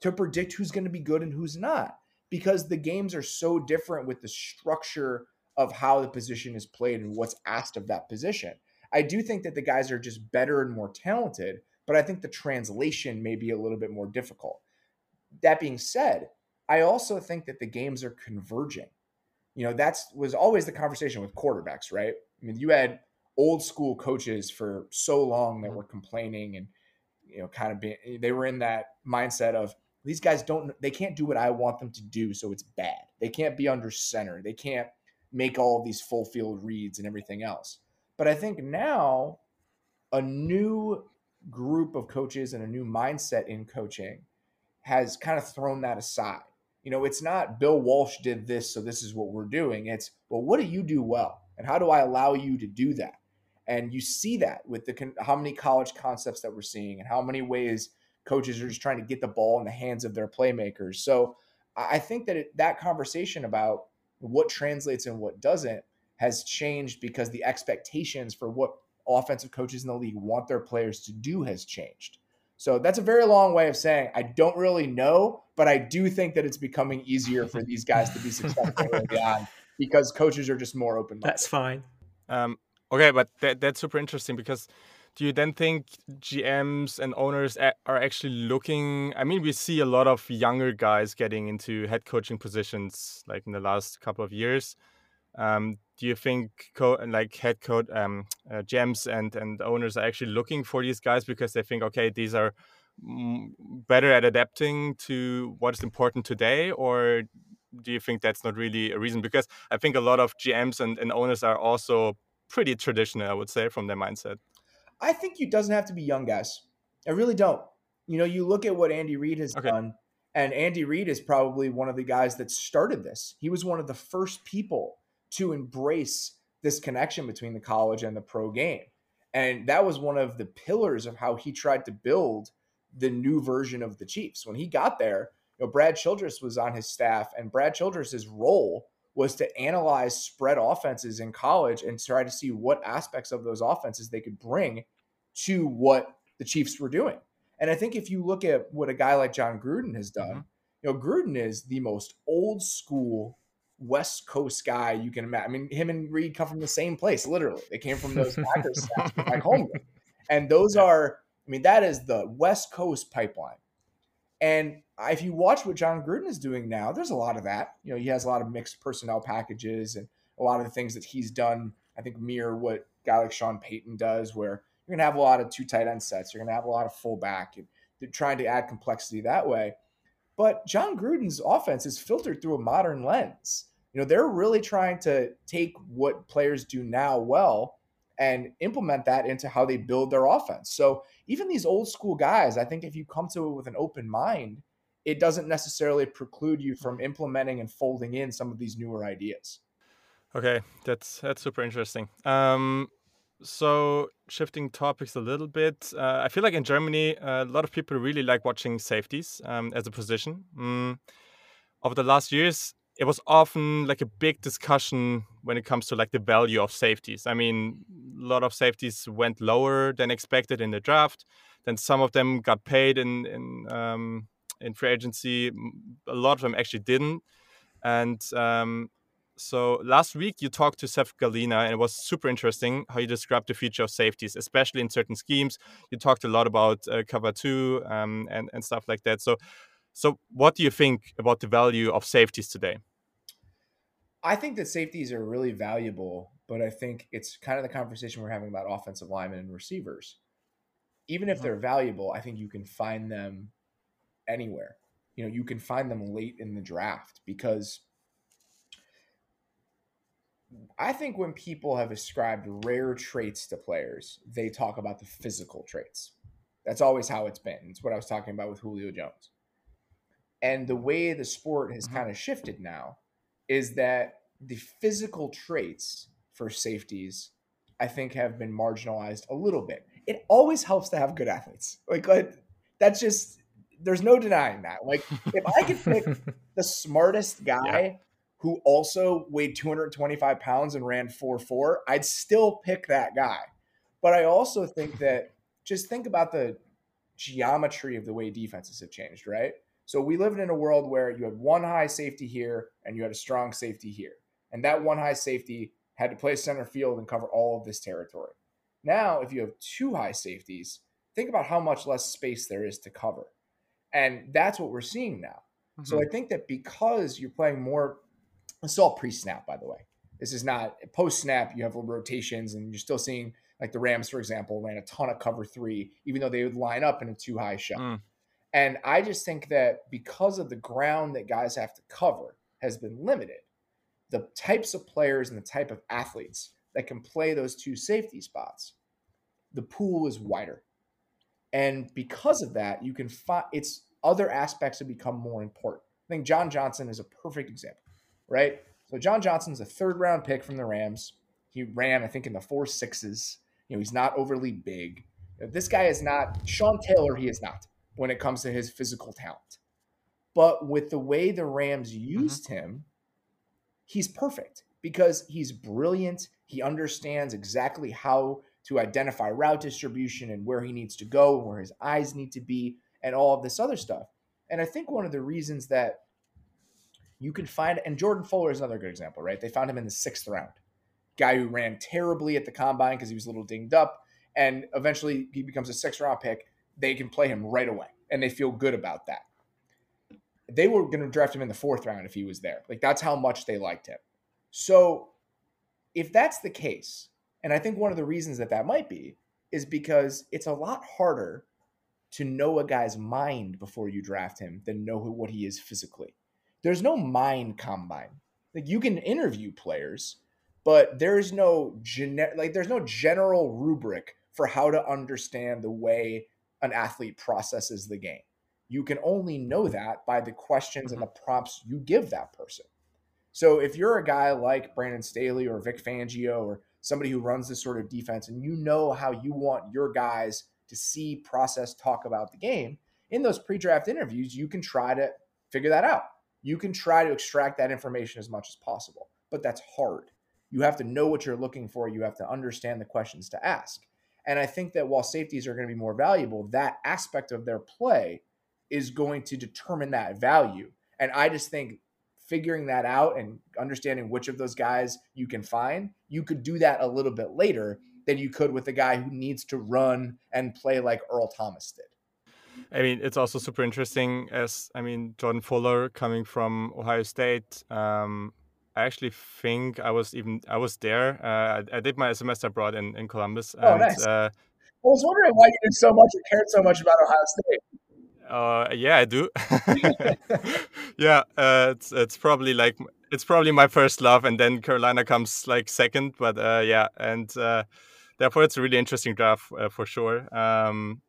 to predict who's going to be good and who's not because the games are so different with the structure of how the position is played and what's asked of that position. I do think that the guys are just better and more talented, but I think the translation may be a little bit more difficult. That being said, I also think that the games are converging. You know, that's was always the conversation with quarterbacks, right? I mean, you had old school coaches for so long that mm-hmm. were complaining and you know, kind of being they were in that mindset of these guys don't they can't do what I want them to do, so it's bad. They can't be under center. They can't make all of these full field reads and everything else. But I think now a new group of coaches and a new mindset in coaching has kind of thrown that aside you know, it's not Bill Walsh did this, so this is what we're doing. It's, well, what do you do well? And how do I allow you to do that? And you see that with the how many college concepts that we're seeing and how many ways coaches are just trying to get the ball in the hands of their playmakers. So I think that it, that conversation about what translates and what doesn't has changed because the expectations for what offensive coaches in the league want their players to do has changed. So that's a very long way of saying I don't really know, but I do think that it's becoming easier for these guys to be successful early on <laughs> because coaches are just more open. That's fine. Um, okay, but that, that's super interesting because do you then think GMs and owners are actually looking? I mean, we see a lot of younger guys getting into head coaching positions like in the last couple of years. Um, do you think co- like head coach um, uh, GMs and and owners are actually looking for these guys because they think okay these are better at adapting to what is important today or do you think that's not really a reason because i think a lot of gms and, and owners are also pretty traditional i would say from their mindset i think it doesn't have to be young guys i really don't you know you look at what andy reid has okay. done and andy reid is probably one of the guys that started this he was one of the first people to embrace this connection between the college and the pro game. And that was one of the pillars of how he tried to build the new version of the Chiefs. When he got there, you know, Brad Childress was on his staff, and Brad Childress's role was to analyze spread offenses in college and try to see what aspects of those offenses they could bring to what the Chiefs were doing. And I think if you look at what a guy like Jon Gruden has done, mm-hmm. you know, Gruden is the most old school West Coast guy you can imagine. I mean, him and Reid come from the same place, literally. They came from those Packers <laughs> like home. And those are, I mean, that is the West Coast pipeline. And if you watch what Jon Gruden is doing now, there's a lot of that. You know, he has a lot of mixed personnel packages and a lot of the things that he's done, I think, mirror what guy like Sean Payton does, where you're going to have a lot of two tight end sets. You're going to have a lot of fullback. And they're trying to add complexity that way. But Jon Gruden's offense is filtered through a modern lens. You know, they're really trying to take what players do now well and implement that into how they build their offense. So even these old school guys, I think if you come to it with an open mind, it doesn't necessarily preclude you from implementing and folding in some of these newer ideas. Okay, that's that's super interesting. Um, so shifting topics a little bit, uh, I feel like in Germany, uh, a lot of people really like watching safeties um, as a position. Mm. Over the last years, it was often like a big discussion when it comes to like the value of safeties. I mean, a lot of safeties went lower than expected in the draft. Then some of them got paid in in um, in free agency. A lot of them actually didn't. And um, so last week you talked to Seth Galina, and it was super interesting how you described the future of safeties, especially in certain schemes. You talked a lot about uh, cover two um, and and stuff like that. So, so what do you think about the value of safeties today? I think that safeties are really valuable, but I think it's kind of the conversation we're having about offensive linemen and receivers. Even if mm-hmm. they're valuable, I think you can find them anywhere. You know, you can find them late in the draft because I think when people have ascribed rare traits to players, they talk about the physical traits. That's always how it's been. It's what I was talking about with Julio Jones. And the way the sport has mm-hmm. kind of shifted now is that the physical traits for safeties, I think, have been marginalized a little bit. It always helps to have good athletes. Like, like that's just there's no denying that. Like, if I could pick <laughs> the smartest guy yeah who also weighed 225 pounds and ran 4 4, I'd still pick that guy. But I also think that just think about the geometry of the way defenses have changed, right? So we lived in a world where you had one high safety here and you had a strong safety here. And that one high safety had to play center field and cover all of this territory. Now, if you have two high safeties, think about how much less space there is to cover. And that's what we're seeing now. Mm-hmm. So I think that because you're playing more this is all pre-snap, by the way. This is not post-snap. You have rotations, and you're still seeing like the Rams, for example, ran a ton of cover three, even though they would line up in a two high shell. Mm. And I just think that because of the ground that guys have to cover has been limited, the types of players and the type of athletes that can play those two safety spots, the pool is wider. And because of that, you can find it's other aspects have become more important. I think John Johnson is a perfect example right? So John Johnson's a third round pick from the Rams. He ran, I think, in the four sixes. You know, he's not overly big. This guy is not Sean Taylor. He is not when it comes to his physical talent. But with the way the Rams mm-hmm. used mm-hmm. him, he's perfect. because he's brilliant. He understands exactly how to identify route distribution and where he needs to go and where his eyes need to be and all of this other stuff. And I think one of the reasons that you can find, and Jordan Fuller is another good example, right? They found him in the sixth round. Guy who ran terribly at the combine because he was a little dinged up. And eventually he becomes a sixth round pick. They can play him right away and they feel good about that. They were going to draft him in the fourth round if he was there. Like that's how much they liked him. So if that's the case, and I think one of the reasons that that might be is because it's a lot harder to know a guy's mind before you draft him than know who, what he is physically. There's no mind combine. Like you can interview players, but there's no genet like there's no general rubric for how to understand the way an athlete processes the game. You can only know that by the questions and mm-hmm. the prompts you give that person. So if you're a guy like Brandon Staley or Vic Fangio or somebody who runs this sort of defense and you know how you want your guys to see, process, talk about the game, in those pre-draft interviews, you can try to figure that out. You can try to extract that information as much as possible, but that's hard. You have to know what you're looking for. You have to understand the questions to ask. And I think that while safeties are going to be more valuable, that aspect of their play is going to determine that value. And I just think figuring that out and understanding which of those guys you can find, you could do that a little bit later than you could with the guy who needs to run and play like Earl Thomas did. I mean, it's also super interesting as I mean, Jordan Fuller coming from Ohio State. Um, I actually think I was even I was there. Uh, I, I, did my semester abroad in, in Columbus. Oh, and, nice. Uh, I was wondering why you did so much and cared so much about Ohio State. Uh, yeah, I do. <laughs> <laughs> yeah, uh, it's it's probably like it's probably my first love, and then Carolina comes like second. But uh, yeah, and uh, therefore it's a really interesting draft uh, for sure. Um,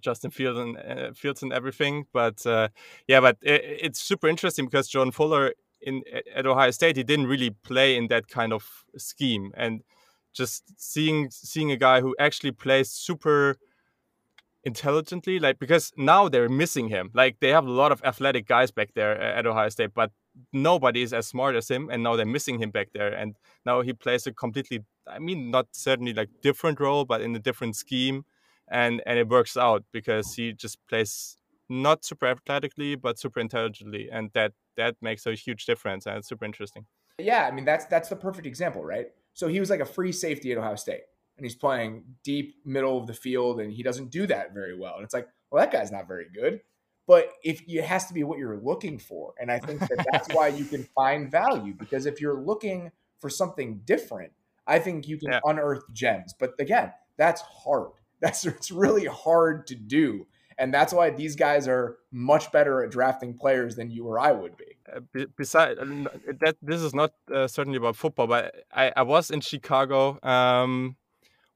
Justin Fields and uh, Fields and everything, but uh, yeah, but it, it's super interesting because John Fuller in at Ohio State he didn't really play in that kind of scheme, and just seeing seeing a guy who actually plays super intelligently like because now they're missing him. Like they have a lot of athletic guys back there at ohio state but nobody is as smart as him and now they're missing him back there. And now he plays a completely i mean not certainly like different role but in a different scheme. And and it works out because he just plays not super athletically but super intelligently. And that that makes a huge difference and it's super interesting yeah i mean that's that's the perfect example right so he was like a free safety at ohio state and he's playing deep middle of the field and he doesn't do that very well. And it's like, well, that guy's not very good. But if it has to be what you're looking for, and I think that that's why you can <laughs> find value because if you're looking for something different, I think you can yeah. unearth gems. But again, that's hard. <laughs> That's it's really hard to do, and that's why these guys are much better at drafting players than you or I would be. Uh, besides that, this is not uh, certainly about football, but I, I was in Chicago. Um,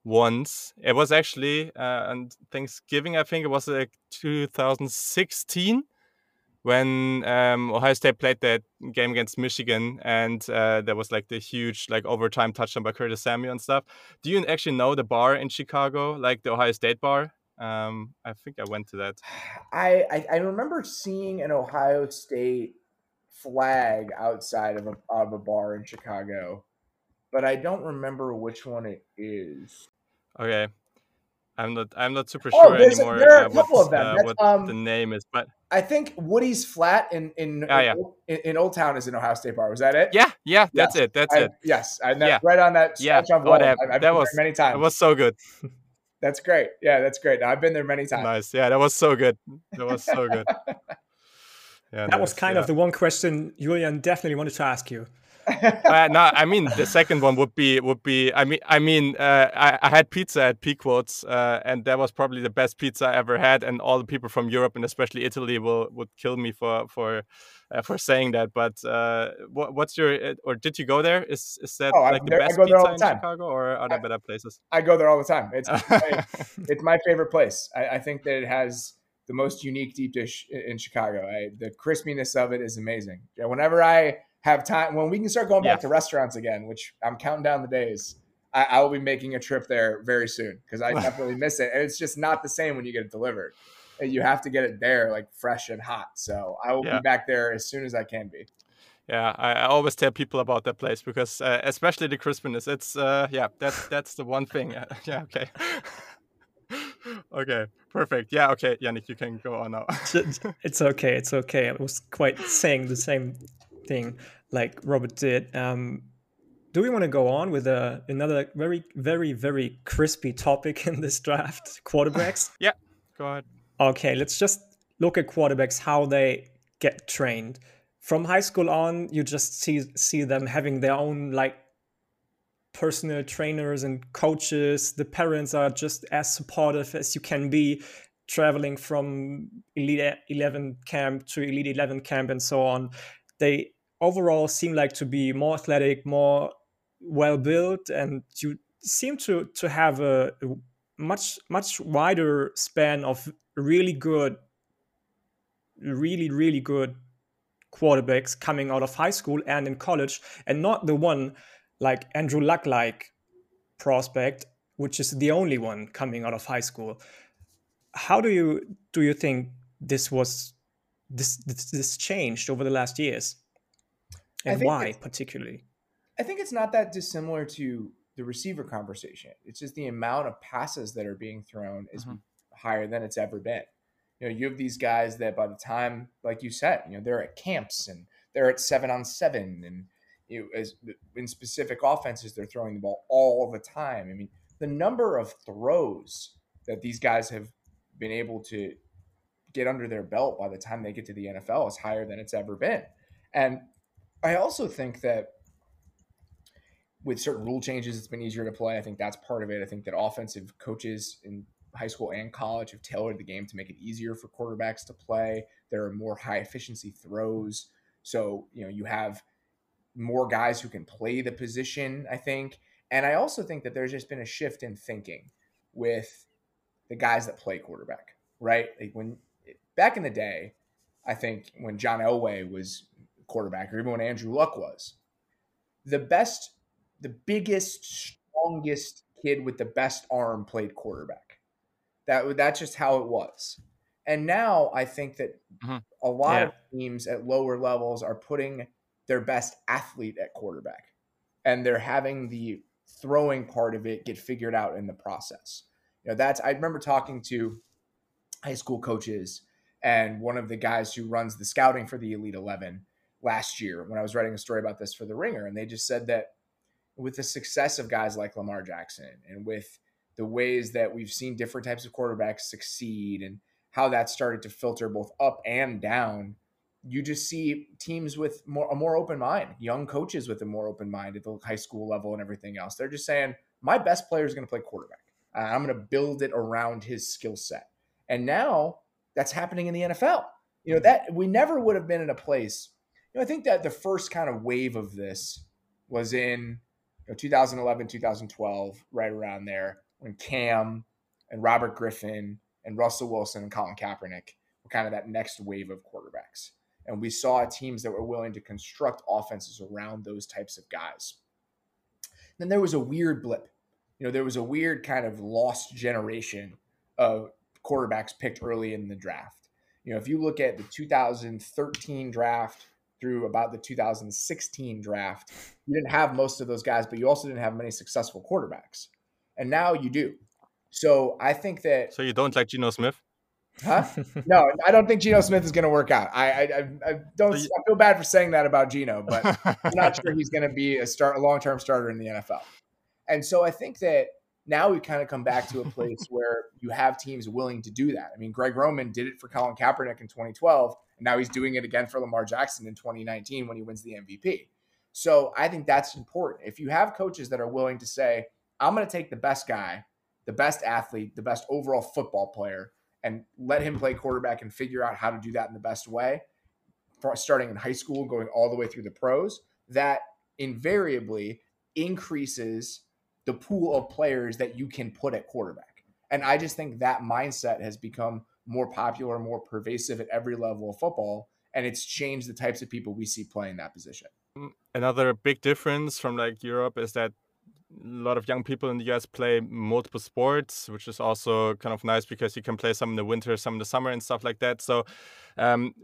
once. It was actually uh, on Thanksgiving, I think it was like 2016 when um, Ohio State played that game against Michigan, and uh, there was like the huge like overtime touchdown by Curtis Samuel and stuff. Do you actually know the bar in Chicago, like the Ohio State bar? Um, I think I went to that. I, I, I remember seeing an Ohio State flag outside of a of a bar in Chicago, but I don't remember which one it is. Okay. I'm not. I'm not super oh, sure anymore. there are a uh, couple of them. Uh, what um, the name is, but I think Woody's Flat in in oh, yeah. in, in, Old Town is an Ohio State bar. Was that it? Yeah, yeah, that's yes. it. That's I, it. Yes, I, yeah. right on that. Yeah, oh, that, I've, that was many times. It was so good. <laughs> that's great. Yeah, that's great. I've been there many times. Nice. Yeah, that was so good. That was so good. <laughs> Yeah, that nice. was kind yeah. of the one question Julian definitely wanted to ask you uh, no, I mean the second one would be would be. I mean, I mean, uh, I, I, had pizza at Pequod's, uh, and that was probably the best pizza I ever had. And all the people from Europe and especially Italy will would kill me for for uh, for saying that. But uh, what, what's your uh, or did you go there? Is is that oh, like the best pizza in Chicago, or are there I, better places? I go there all the time. It's my, <laughs> it's my favorite place. I, I think that it has the most unique deep dish in Chicago. I, the crispiness of it is amazing. Yeah, whenever I have time when we can start going back to restaurants again, which I'm counting down the days. I, I will be making a trip there very soon because I <laughs> definitely miss it, and it's just not the same when you get it delivered. You have to get it there like fresh and hot. So I will yeah. be back there as soon as I can be. Yeah, I, I, always tell people about that place because, uh, especially the crispness, it's uh, yeah, that's that's the one thing. yeah, <laughs> okay. <laughs> okay, perfect. Yeah, okay, Yannick, you can go on now. it's okay. It's okay. I was quite saying the same thing like Robert did. Um, do we want to go on with uh, another very, very, very crispy topic in this draft? <laughs> Quarterbacks. yeah, go ahead. Okay, let's just look at quarterbacks how they get trained. From high school on, you just see see them having their own like personal trainers and coaches. The parents are just as supportive as you can be, traveling from Elite 11 camp to Elite 11 camp and so on. They overall seem like to be more athletic, more well built, and you seem to to have a, a much much wider span of really good, really really good quarterbacks coming out of high school and in college, and not the one like Andrew Luck like prospect, which is the only one coming out of high school. How do you do you think this was this this, this changed over the last years? And why particularly? I think it's not that dissimilar to the receiver conversation. It's just the amount of passes that are being thrown is mm-hmm. Higher than it's ever been. You know, you have these guys that by the time, like you said, you know, they're at camps and they're at seven on seven and you know, as in specific offenses, they're throwing the ball all the time. I mean, the number of throws that these guys have been able to get under their belt by the time they get to the NFL is higher than it's ever been. And I also think that with certain rule changes, it's been easier to play. I think that's part of it. I think that offensive coaches in high school and college have tailored the game to make it easier for quarterbacks to play. There are more high efficiency throws. So, you know, you have more guys who can play the position, I think. And I also think that there's just been a shift in thinking with the guys that play quarterback, right? Like when back in the day, I think when John Elway was quarterback or even when Andrew Luck was, the best, the biggest, strongest kid with the best arm played quarterback. That that's just how it was. And now I think that mm-hmm. a lot yeah. of teams at lower levels are putting their best athlete at quarterback. And they're having the throwing part of it get figured out in the process. You know, that's I remember talking to high school coaches and one of the guys who runs the scouting for the Elite 11 last year when I was writing a story about this for the Ringer and they just said that with the success of guys like Lamar Jackson and with the ways that we've seen different types of quarterbacks succeed and how that started to filter both up and down you just see teams with more a more open mind, young coaches with a more open mind at the high school level and everything else. They're just saying, my best player is going to play quarterback. I'm going to build it around his skill set. And now that's happening in the NFL. You know that we never would have been in a place. You know, I think that the first kind of wave of this was in you know, 2011, 2012, right around there, when Cam and Robert Griffin and Russell Wilson and Colin Kaepernick were kind of that next wave of quarterbacks. And we saw teams that were willing to construct offenses around those types of guys. Then there was a weird blip. You know, there was a weird kind of lost generation of quarterbacks picked early in the draft. You know, if you look at the 2013 draft through about the 2016 draft, you didn't have most of those guys, but you also didn't have many successful quarterbacks. And now you do. So I think that. So you don't like Geno Smith? Huh? <laughs> no, I don't think Geno Smith is going to work out. I, I, I don't. I feel bad for saying that about Geno, but I'm not sure <laughs> he's going to be a start, a long term starter in the NFL. And so I think that now we kind of come back to a place <laughs> where you have teams willing to do that. I mean, Greg Roman did it for Colin Kaepernick in 2012, and now he's doing it again for Lamar Jackson in 2019 when he wins the MVP. So I think that's important. If you have coaches that are willing to say, "I'm going to take the best guy, the best athlete, the best overall football player." and let him play quarterback and figure out how to do that in the best way, starting in high school, going all the way through the pros, that invariably increases the pool of players that you can put at quarterback. And I just think that mindset has become more popular, more pervasive at every level of football. And it's changed the types of people we see playing that position. Mm, another big difference from like Europe is that lot of young people in the US play multiple sports, which is also kind of nice because you can play some in the winter, some in the summer, and stuff like that. So, um,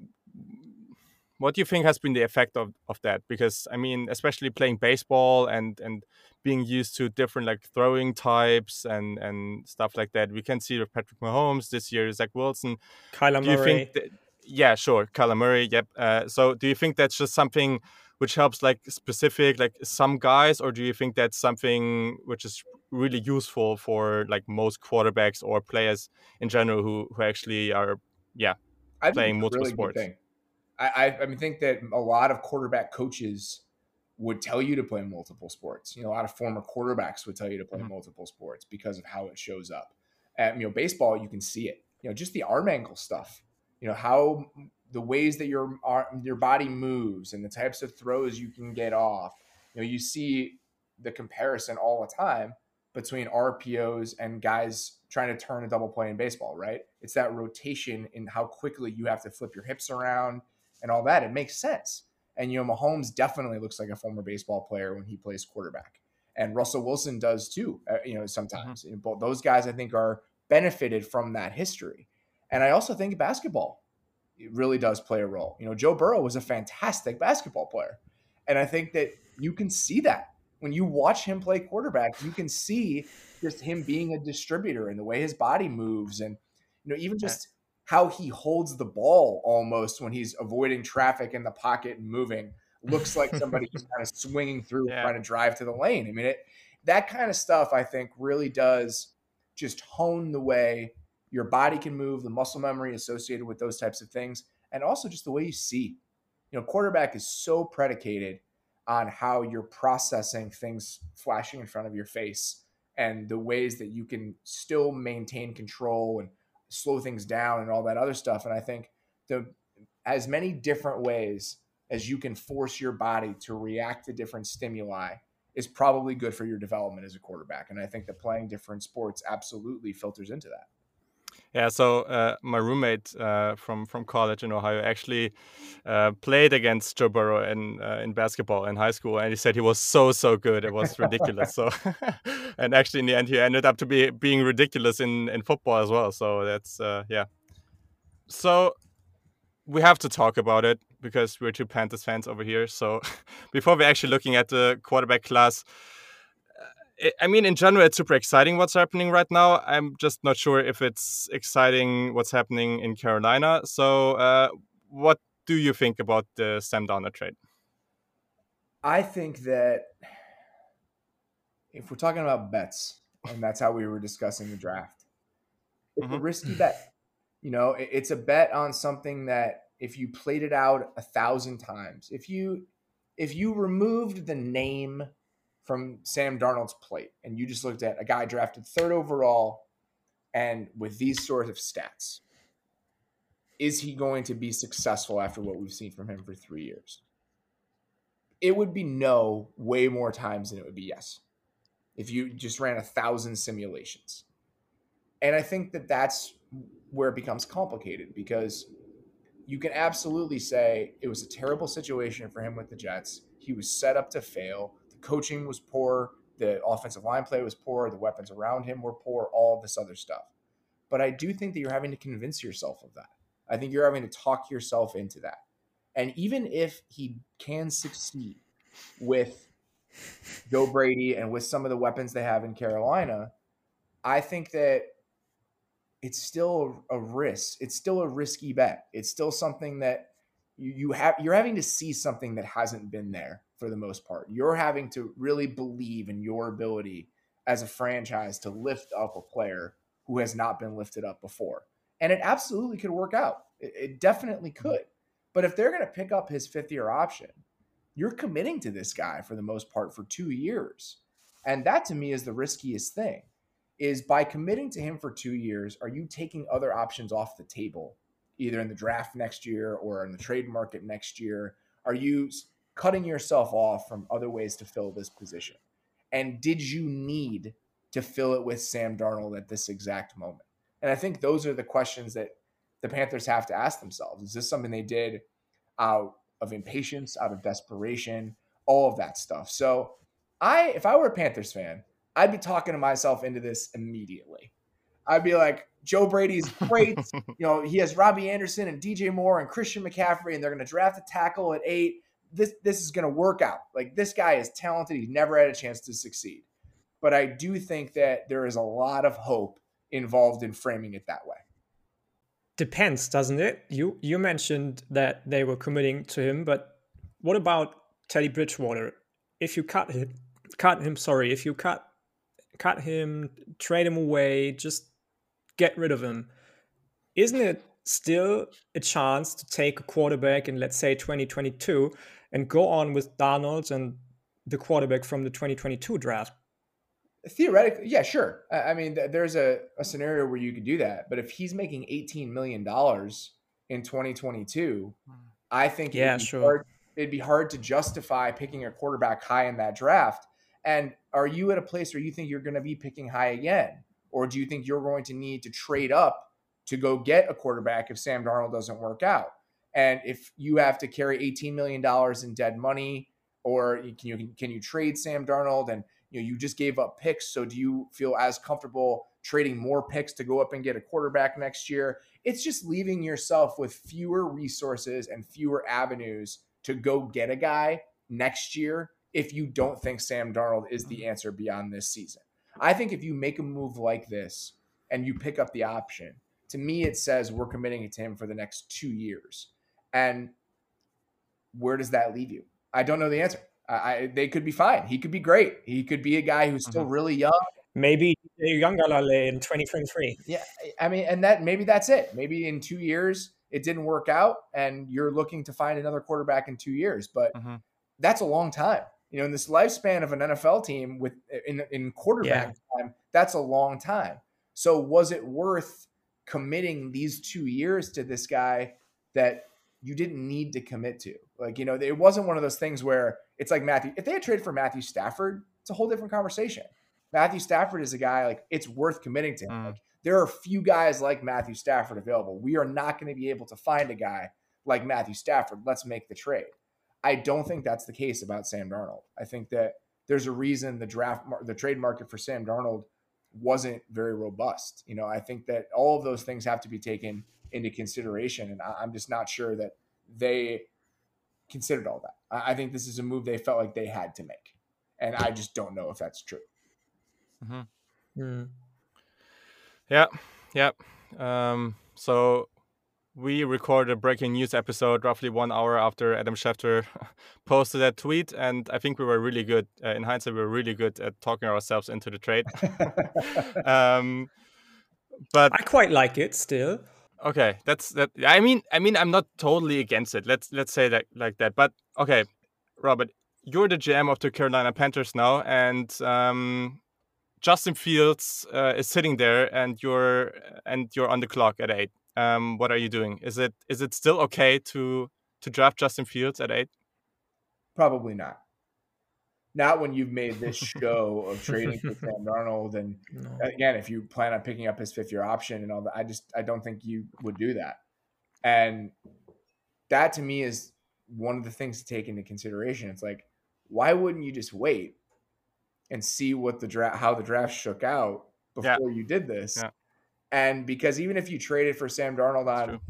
what do you think has been the effect of, of that? Because I mean, especially playing baseball and and being used to different like throwing types and and stuff like that. We can see with Patrick Mahomes this year, Zach Wilson. Kyler Murray. think? That, yeah, sure, Kyler Murray. Yep. Uh, so, do you think that's just something which helps like specific like some guys, or do you think that's something which is really useful for like most quarterbacks or players in general who who actually are yeah I playing multiple really sports? I, I I think that a lot of quarterback coaches would tell you to play multiple sports. You know, a lot of former quarterbacks would tell you to play Mhm. multiple sports because of how it shows up. At you know, baseball, you can see it. You know, just the arm angle stuff. You know how the ways that your your body moves and the types of throws you can get off. You know, you see the comparison all the time between RPOs and guys trying to turn a double play in baseball, right? It's that rotation in how quickly you have to flip your hips around and all that. It makes sense. And you know, Mahomes definitely looks like a former baseball player when he plays quarterback, and Russell Wilson does too. Uh, you know, sometimes know, both those guys I think are benefited from that history. And I also think basketball it really does play a role. You know, Joe Burrow was a fantastic basketball player, and I think that you can see that when you watch him play quarterback. You can see just him being a distributor and the way his body moves, and you know, even just how he holds the ball almost when he's avoiding traffic in the pocket and moving looks like <laughs> somebody who's kind of swinging through Yeah. trying to drive to the lane. I mean, it that kind of stuff I think really does just hone the way your body can move, the muscle memory associated with those types of things, and also just the way you see. You know, quarterback is so predicated on how you're processing things flashing in front of your face and the ways that you can still maintain control and slow things down and all that other stuff. And I think the as many different ways as you can force your body to react to different stimuli is probably good for your development as a quarterback. And I think that playing different sports absolutely filters into that. Yeah, so uh, my roommate uh, from from college in Ohio actually uh, played against Joe Burrow in uh, in basketball in high school, and he said he was so so good, it was ridiculous. so, <laughs> and actually in the end, he ended up to be being ridiculous in in football as well. So that's uh, yeah. So we have to talk about it because we're two Panthers fans over here. So <laughs> before we're actually looking at the quarterback class. I- mean, in general, it's super exciting what's happening right now. I'm just not sure if it's exciting what's happening in Carolina. So, uh, what do you think about the Sam Darnold trade? I think that if we're talking about bets, and that's how we were discussing the draft, it's a Mhm. risky bet. You know, it's a bet on something that if you played it out a thousand times, if you if you removed the name from Sam Darnold's plate and you just looked at a guy drafted third overall and with these sort of stats, is he going to be successful after what we've seen from him for three years? It would be no way more times than it would be yes if you just ran a thousand simulations. And I think that that's where it becomes complicated because you can absolutely say it was a terrible situation for him with the Jets. He was set up to fail. Coaching was poor. The offensive line play was poor. The weapons around him were poor. All this other stuff. But I do think that you're having to convince yourself of that. I think you're having to talk yourself into that. And even if he can succeed with Joe Brady and with some of the weapons they have in Carolina, I think that it's still a risk. It's still a risky bet. It's still something that you have you're having to see something that hasn't been there for the most part. You're having to really believe in your ability as a franchise to lift up a player who has not been lifted up before. And it absolutely could work out. It, it definitely mm-hmm. could. But if they're going to pick up his fifth year option, you're committing to this guy for the most part for two years. And that to me is the riskiest thing is by committing to him for two years, are you taking other options off the table, either in the draft next year or in the trade market next year? Are you cutting yourself off from other ways to fill this position? And did you need to fill it with Sam Darnold at this exact moment? And I think those are the questions that the Panthers have to ask themselves. Is this something they did out of impatience, out of desperation, all of that stuff? So I if I were a Panthers fan, I'd be talking to myself into this immediately. I'd be like, Joe Brady's great. <laughs> you know, he has Robbie Anderson and DJ Moore and Christian McCaffrey, and they're going to draft a tackle at eight. This this is going to work out. Like this guy is talented. He's never had a chance to succeed. But I do think that there is a lot of hope involved in framing it that way. Depends, doesn't it? You you mentioned that they were committing to him, but what about Teddy Bridgewater? If you cut him, cut him. Sorry, if you cut cut him, trade him away, just get rid of him. Isn't it still a chance to take a quarterback in, let's say, 2022 and go on with Donalds and the quarterback from the 2022 draft? Theoretically, yeah, sure. I mean, there's a, a scenario where you could do that. But if he's making $18 million in 2022, hmm. I think yeah, it'd, be sure. hard, it'd be hard to justify picking a quarterback high in that draft. And are you at a place where you think you're going to be picking high again? Or do you think you're going to need to trade up to go get a quarterback if Sam Darnold doesn't work out? And if you have to carry $18 million in dead money, or can you can you trade Sam Darnold and you know you just gave up picks, so do you feel as comfortable trading more picks to go up and get a quarterback next year? It's just leaving yourself with fewer resources and fewer avenues to go get a guy next year if you don't think Sam Darnold is the answer beyond this season. I think if you make a move like this and you pick up the option, to me, it says we're committing it to him for the next two years. And where does that leave you? I don't know the answer. I, they could be fine. He could be great. He could be a guy who's still mm-hmm. really young. Maybe a Uiagalelei in 2023. Yeah, I mean, and that maybe that's it. Maybe in two years it didn't work out, and you're looking to find another quarterback in two years. But mm-hmm. that's a long time you know, in this lifespan of an NFL team with in in quarterback yeah. time, that's a long time. So was it worth committing these two years to this guy that you didn't need to commit to? Like, you know, it wasn't one of those things where it's like Matthew. If they had traded for Matthew Stafford, it's a whole different conversation. Matthew Stafford is a guy like it's worth committing to. Mm. Like there are a few guys like Matthew Stafford available. We are not going to be able to find a guy like Matthew Stafford. Let's make the trade. I don't think that's the case about Sam Darnold. I think that there's a reason the draft, the trade market for Sam Darnold wasn't very robust. You know, I think that all of those things have to be taken into consideration, and I'm just not sure that they considered all that. I think this is a move they felt like they had to make, and I just don't know if that's true. Mm-hmm. Mm. Yeah, yeah. Um, so we recorded a breaking news episode roughly one hour after Adam Schefter <laughs> posted that tweet, and I think we were really good. Uh, in hindsight, we were really good at talking ourselves into the trade. <laughs> um, but I quite like it still. Okay, that's that. I mean, I mean, I'm not totally against it. Let's let's say that like that. But okay, Robert, you're the GM of the Carolina Panthers now, and um, Justin Fields uh, is sitting there, and you're and you're on the clock at eight um, what are you doing? Is it is it still okay to to draft Justin Fields at eight? Probably not. Not when you've made this show of trading for <laughs> Sam Darnold, and no. again, if you plan on picking up his fifth year option and all that, I just I don't think you would do that. And that to me is one of the things to take into consideration. It's like, why wouldn't you just wait and see what the draft how the draft shook out before yeah. you did this? Yeah. And because even if you traded for Sam Darnold on,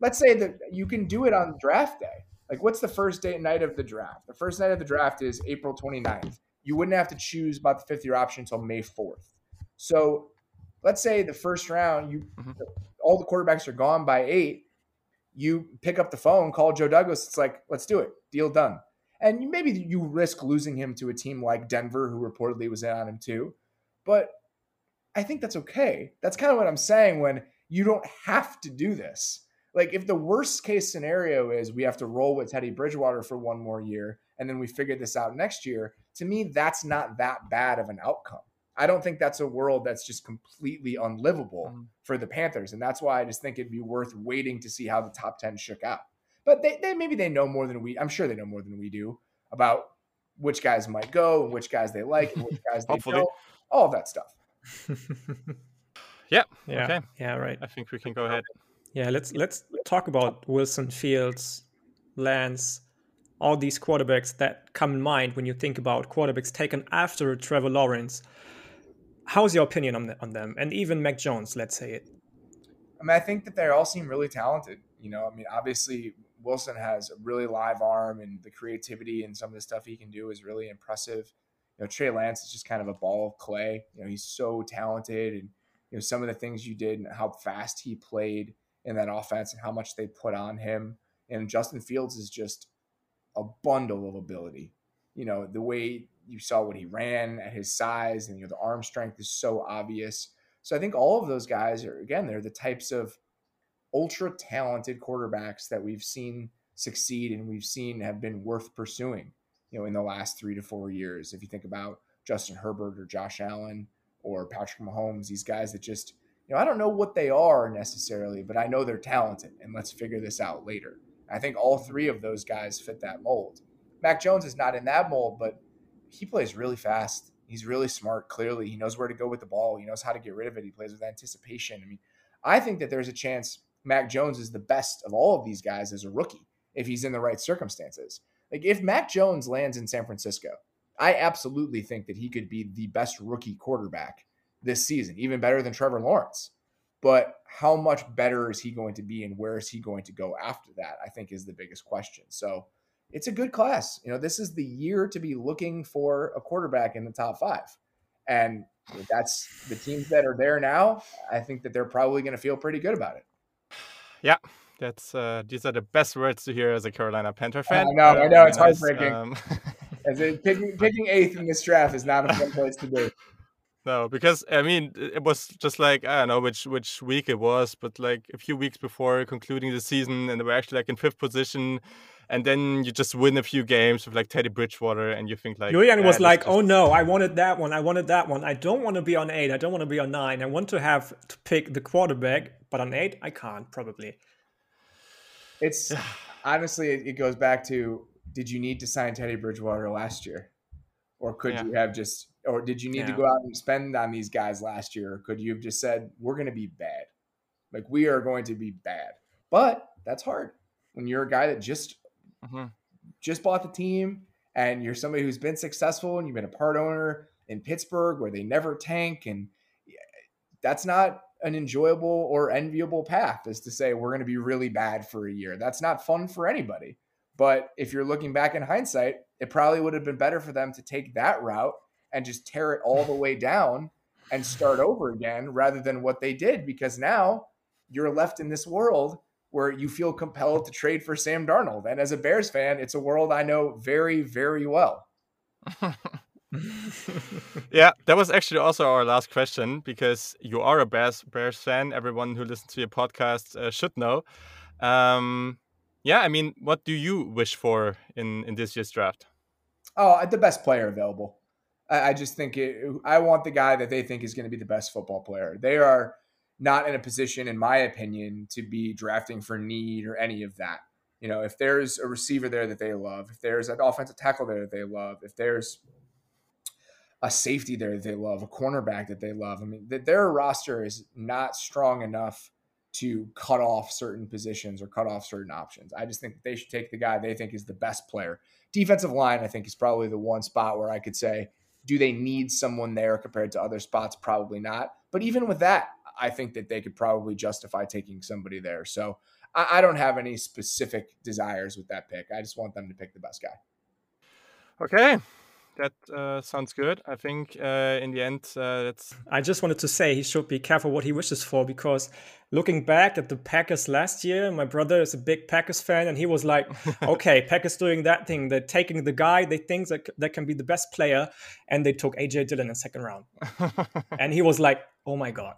let's say that you can do it on draft day. Like, what's the first day night of the draft? The first night of the draft is April 29th. You wouldn't have to choose about the fifth year option until May 4th. So, let's say the first round, you mm-hmm. all the quarterbacks are gone by eight. You pick up the phone, call Joe Douglas. It's like, let's do it. Deal done. And maybe you risk losing him to a team like Denver, who reportedly was in on him too. But I think that's okay. That's kind of what I'm saying when you don't have to do this. Like if the worst case scenario is we have to roll with Teddy Bridgewater for one more year and then we figure this out next year, to me that's not that bad of an outcome. I don't think that's a world that's just completely unlivable mm. for the Panthers. And that's why I just think it'd be worth waiting to see how the top 10 shook out. But they, they maybe they know more than we I'm sure they know more than we do about which guys might go and which guys they like and which <laughs> guys they don't. All of that stuff. <laughs> yeah. Yeah. Okay. Yeah. Right. I think we can go ahead. Yeah. Let's let's talk about Wilson, Fields, Lance, all these quarterbacks that come in mind when you think about quarterbacks taken after Trevor Lawrence. how's your opinion on, the, on them? And even Mac Jones, let's say it. I mean, I think that they all seem really talented. You know, I mean, obviously Wilson has a really live arm, and the creativity and some of the stuff he can do is really impressive. You know, Trey Lance is just kind of a ball of clay. You know, he's so talented, and you know some of the things you did and how fast he played in that offense and how much they put on him. And Justin Fields is just a bundle of ability. You know, the way you saw what he ran at his size and you know the arm strength is so obvious. So I think all of those guys are again, they're the types of ultra talented quarterbacks that we've seen succeed and we've seen have been worth pursuing, you know, in the last three to four years. If you think about Justin Herbert or Josh Allen or Patrick Mahomes, these guys that just, you know, I don't know what they are necessarily, but I know they're talented and let's figure this out later. I think all three of those guys fit that mold. Mac Jones is not in that mold, but he plays really fast. He's really smart, clearly. He knows where to go with the ball. He knows how to get rid of it. He plays with anticipation. I mean, I think that there's a chance Mac Jones is the best of all of these guys as a rookie if he's in the right circumstances. Like if Mac Jones lands in San Francisco, I absolutely think that he could be the best rookie quarterback this season, even better than Trevor Lawrence. But how much better is he going to be and where is he going to go after that? I think is the biggest question. So it's a good class. You know, this is the year to be looking for a quarterback in the top five. And that's the teams that are there now. I think that they're probably going to feel pretty good about it. Yeah, that's uh, these are the best words to hear as a Carolina Panther fan. I know, I know, it's heartbreaking. Um, <laughs> as a, picking, picking eighth in this draft is not a fun place to be. No, because I mean, it was just like I don't know which which week it was, but like a few weeks before concluding the season, and they were actually like in fifth position, and then you just win a few games with like Teddy Bridgewater, and you think like Julian was like, just... "Oh no, I wanted that one, I wanted that one. I don't want to be on eight, I don't want to be on nine. I want to have to pick the quarterback, but on eight, I can't probably." It's <sighs> honestly, it goes back to: Did you need to sign Teddy Bridgewater last year, or could yeah. you have just, or did you need yeah. to go out and spend on these guys last year, could you have just said, "We're going to be bad, like we are going to be bad"? But that's hard when you're a guy that just mm-hmm. just bought the team and you're somebody who's been successful and you've been a part owner in Pittsburgh where they never tank and that's not an enjoyable or enviable path is to say we're going to be really bad for a year. That's not fun for anybody. But if you're looking back in hindsight, it probably would have been better for them to take that route and just tear it all the way down and start over again rather than what they did because now you're left in this world where you feel compelled to trade for Sam Darnold. And as a Bears fan, it's a world I know very, very well. <laughs> yeah, that was actually also our last question because you are a Bears Bears fan. Everyone who listens to your podcast uh, should know. Um, yeah, I mean, what do you wish for in in this year's draft? Oh, the best player available. I, I just think it, I want the guy that they think is going to be the best football player. They are not in a position, in my opinion, to be drafting for need or any of that. You know, if there's a receiver there that they love, if there's an offensive tackle there that they love, if there's a safety there that they love, a cornerback that they love. I mean, their roster is not strong enough to cut off certain positions or cut off certain options. I just think they should take the guy they think is the best player. Defensive line, I think, is probably the one spot where I could say, do they need someone there compared to other spots? Probably not. But even with that, I think that they could probably justify taking somebody there. So I, I don't have any specific desires with that pick. I just want them to pick the best guy. Okay, that uh, sounds good. I think uh, in the end, uh, that's. I just wanted to say he should be careful what he wishes for because looking back at the Packers last year, my brother is a big Packers fan, and he was like, <laughs> "Okay, Packers doing that thing. They're taking the guy they think that that can be the best player, and they took AJ Dillon in second round." <laughs> and he was like, "Oh my god."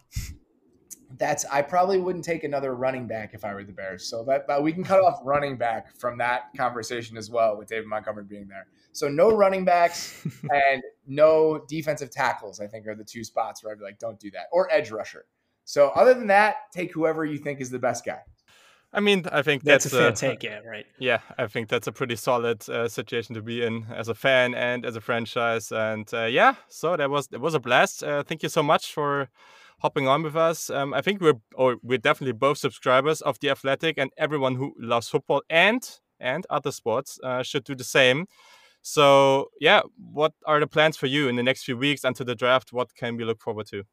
That's I probably wouldn't take another running back if I were the Bears. So that, that we can cut off running back from that conversation as well with David Montgomery being there. So no running backs <laughs> and no defensive tackles, I think, are the two spots where I'd be like, don't do that. Or edge rusher. So other than that, take whoever you think is the best guy. I mean, I think that's, that's a fair uh, take, yeah, right? Yeah, I think that's a pretty solid uh, situation to be in as a fan and as a franchise. And uh, yeah, so that was it was a blast. Uh, thank you so much for hopping on with us. Um, I think we're or we're definitely both subscribers of the Athletic, and everyone who loves football and and other sports uh, should do the same. So, yeah, what are the plans for you in the next few weeks until the draft? What can we look forward to?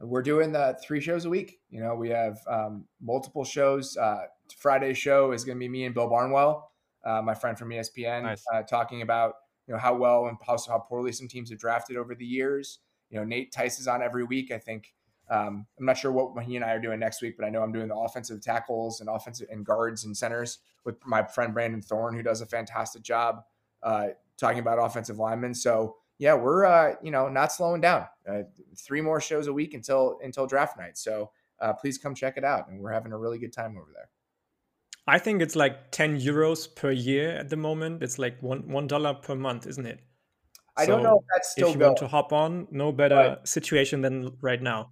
We're doing the three shows a week. You know, we have um, multiple shows. Uh, Friday's show is going to be me and Bill Barnwell, uh, my friend from ESPN, nice. uh, talking about you know how well and how, how poorly some teams have drafted over the years. You know, Nate Tice is on every week. I think um, I'm not sure what he and I are doing next week, but I know I'm doing the offensive tackles and offensive and guards and centers with my friend Brandon Thorn, who does a fantastic job uh, talking about offensive linemen. So yeah, we're uh, you know not slowing down. Uh, three more shows a week until until draft night. So uh, please come check it out, and we're having a really good time over there. I think it's like ten euros per year at the moment. It's like one one dollar per month, isn't it? I so don't know if that's still. If you going. want to hop on, no better situation than right now.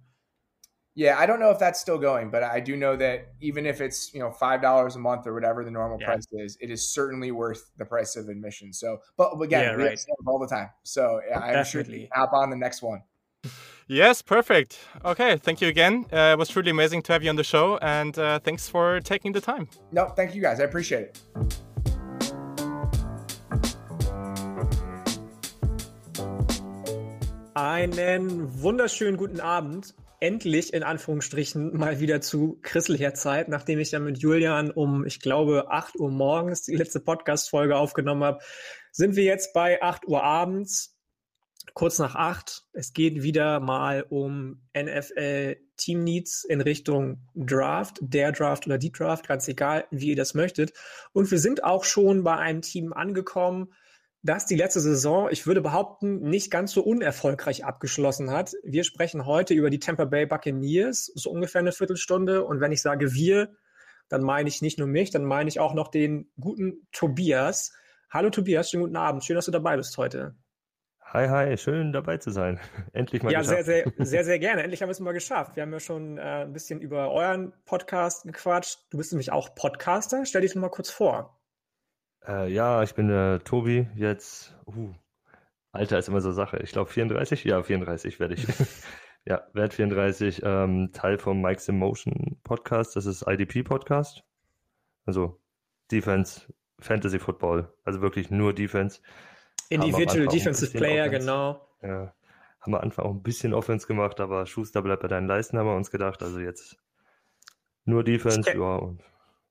Yeah, I don't know if that's still going, but I do know that even if it's you know five dollars a month or whatever the normal yeah. price is, it is certainly worth the price of admission. So, but again, yeah, right. all the time. So I'm Definitely. sure hop on the next one. Yes, perfect. Okay, thank you again. Uh, it was truly amazing to have you on the show, and uh, thanks for taking the time. No, thank you guys. I appreciate it. Einen wunderschönen guten Abend endlich in Anführungsstrichen mal wieder zu christlicher Zeit, nachdem ich ja mit Julian um, ich glaube, 8 Uhr morgens die letzte Podcast-Folge aufgenommen habe, sind wir jetzt bei 8 Uhr abends, kurz nach 8. Es geht wieder mal um NFL Team Needs in Richtung Draft, der Draft oder die Draft, ganz egal, wie ihr das möchtet. Und wir sind auch schon bei einem Team angekommen, das die letzte Saison, ich würde behaupten, nicht ganz so unerfolgreich abgeschlossen hat. Wir sprechen heute über die Tampa Bay Buccaneers, so ungefähr eine Viertelstunde. Und wenn ich sage wir, dann meine ich nicht nur mich, dann meine ich auch noch den guten Tobias. Hallo Tobias, schönen guten Abend. Schön, dass du dabei bist heute. Hi, hi, schön dabei zu sein. <laughs> Endlich mal ja, geschafft. Ja, sehr, sehr, <laughs> sehr, sehr gerne. Endlich haben wir es mal geschafft. Wir haben ja schon äh, ein bisschen über euren Podcast gequatscht. Du bist nämlich auch Podcaster. Stell dich noch mal kurz vor. Äh, ja, ich bin der Tobi, jetzt, uh, Alter ist immer so Sache. Ich glaube 34? Ja, 34 werde ich. <laughs> <laughs> ja, werde 34, ähm, Teil vom Mike's Emotion Podcast. Das ist IDP Podcast. Also Defense, Fantasy Football. Also wirklich nur Defense. Individual Defensive Player, Offense. genau. Ja. Haben wir am Anfang auch ein bisschen Offense gemacht, aber Schuster bleibt bei deinen Leisten, haben wir uns gedacht. Also jetzt nur Defense, ja. Und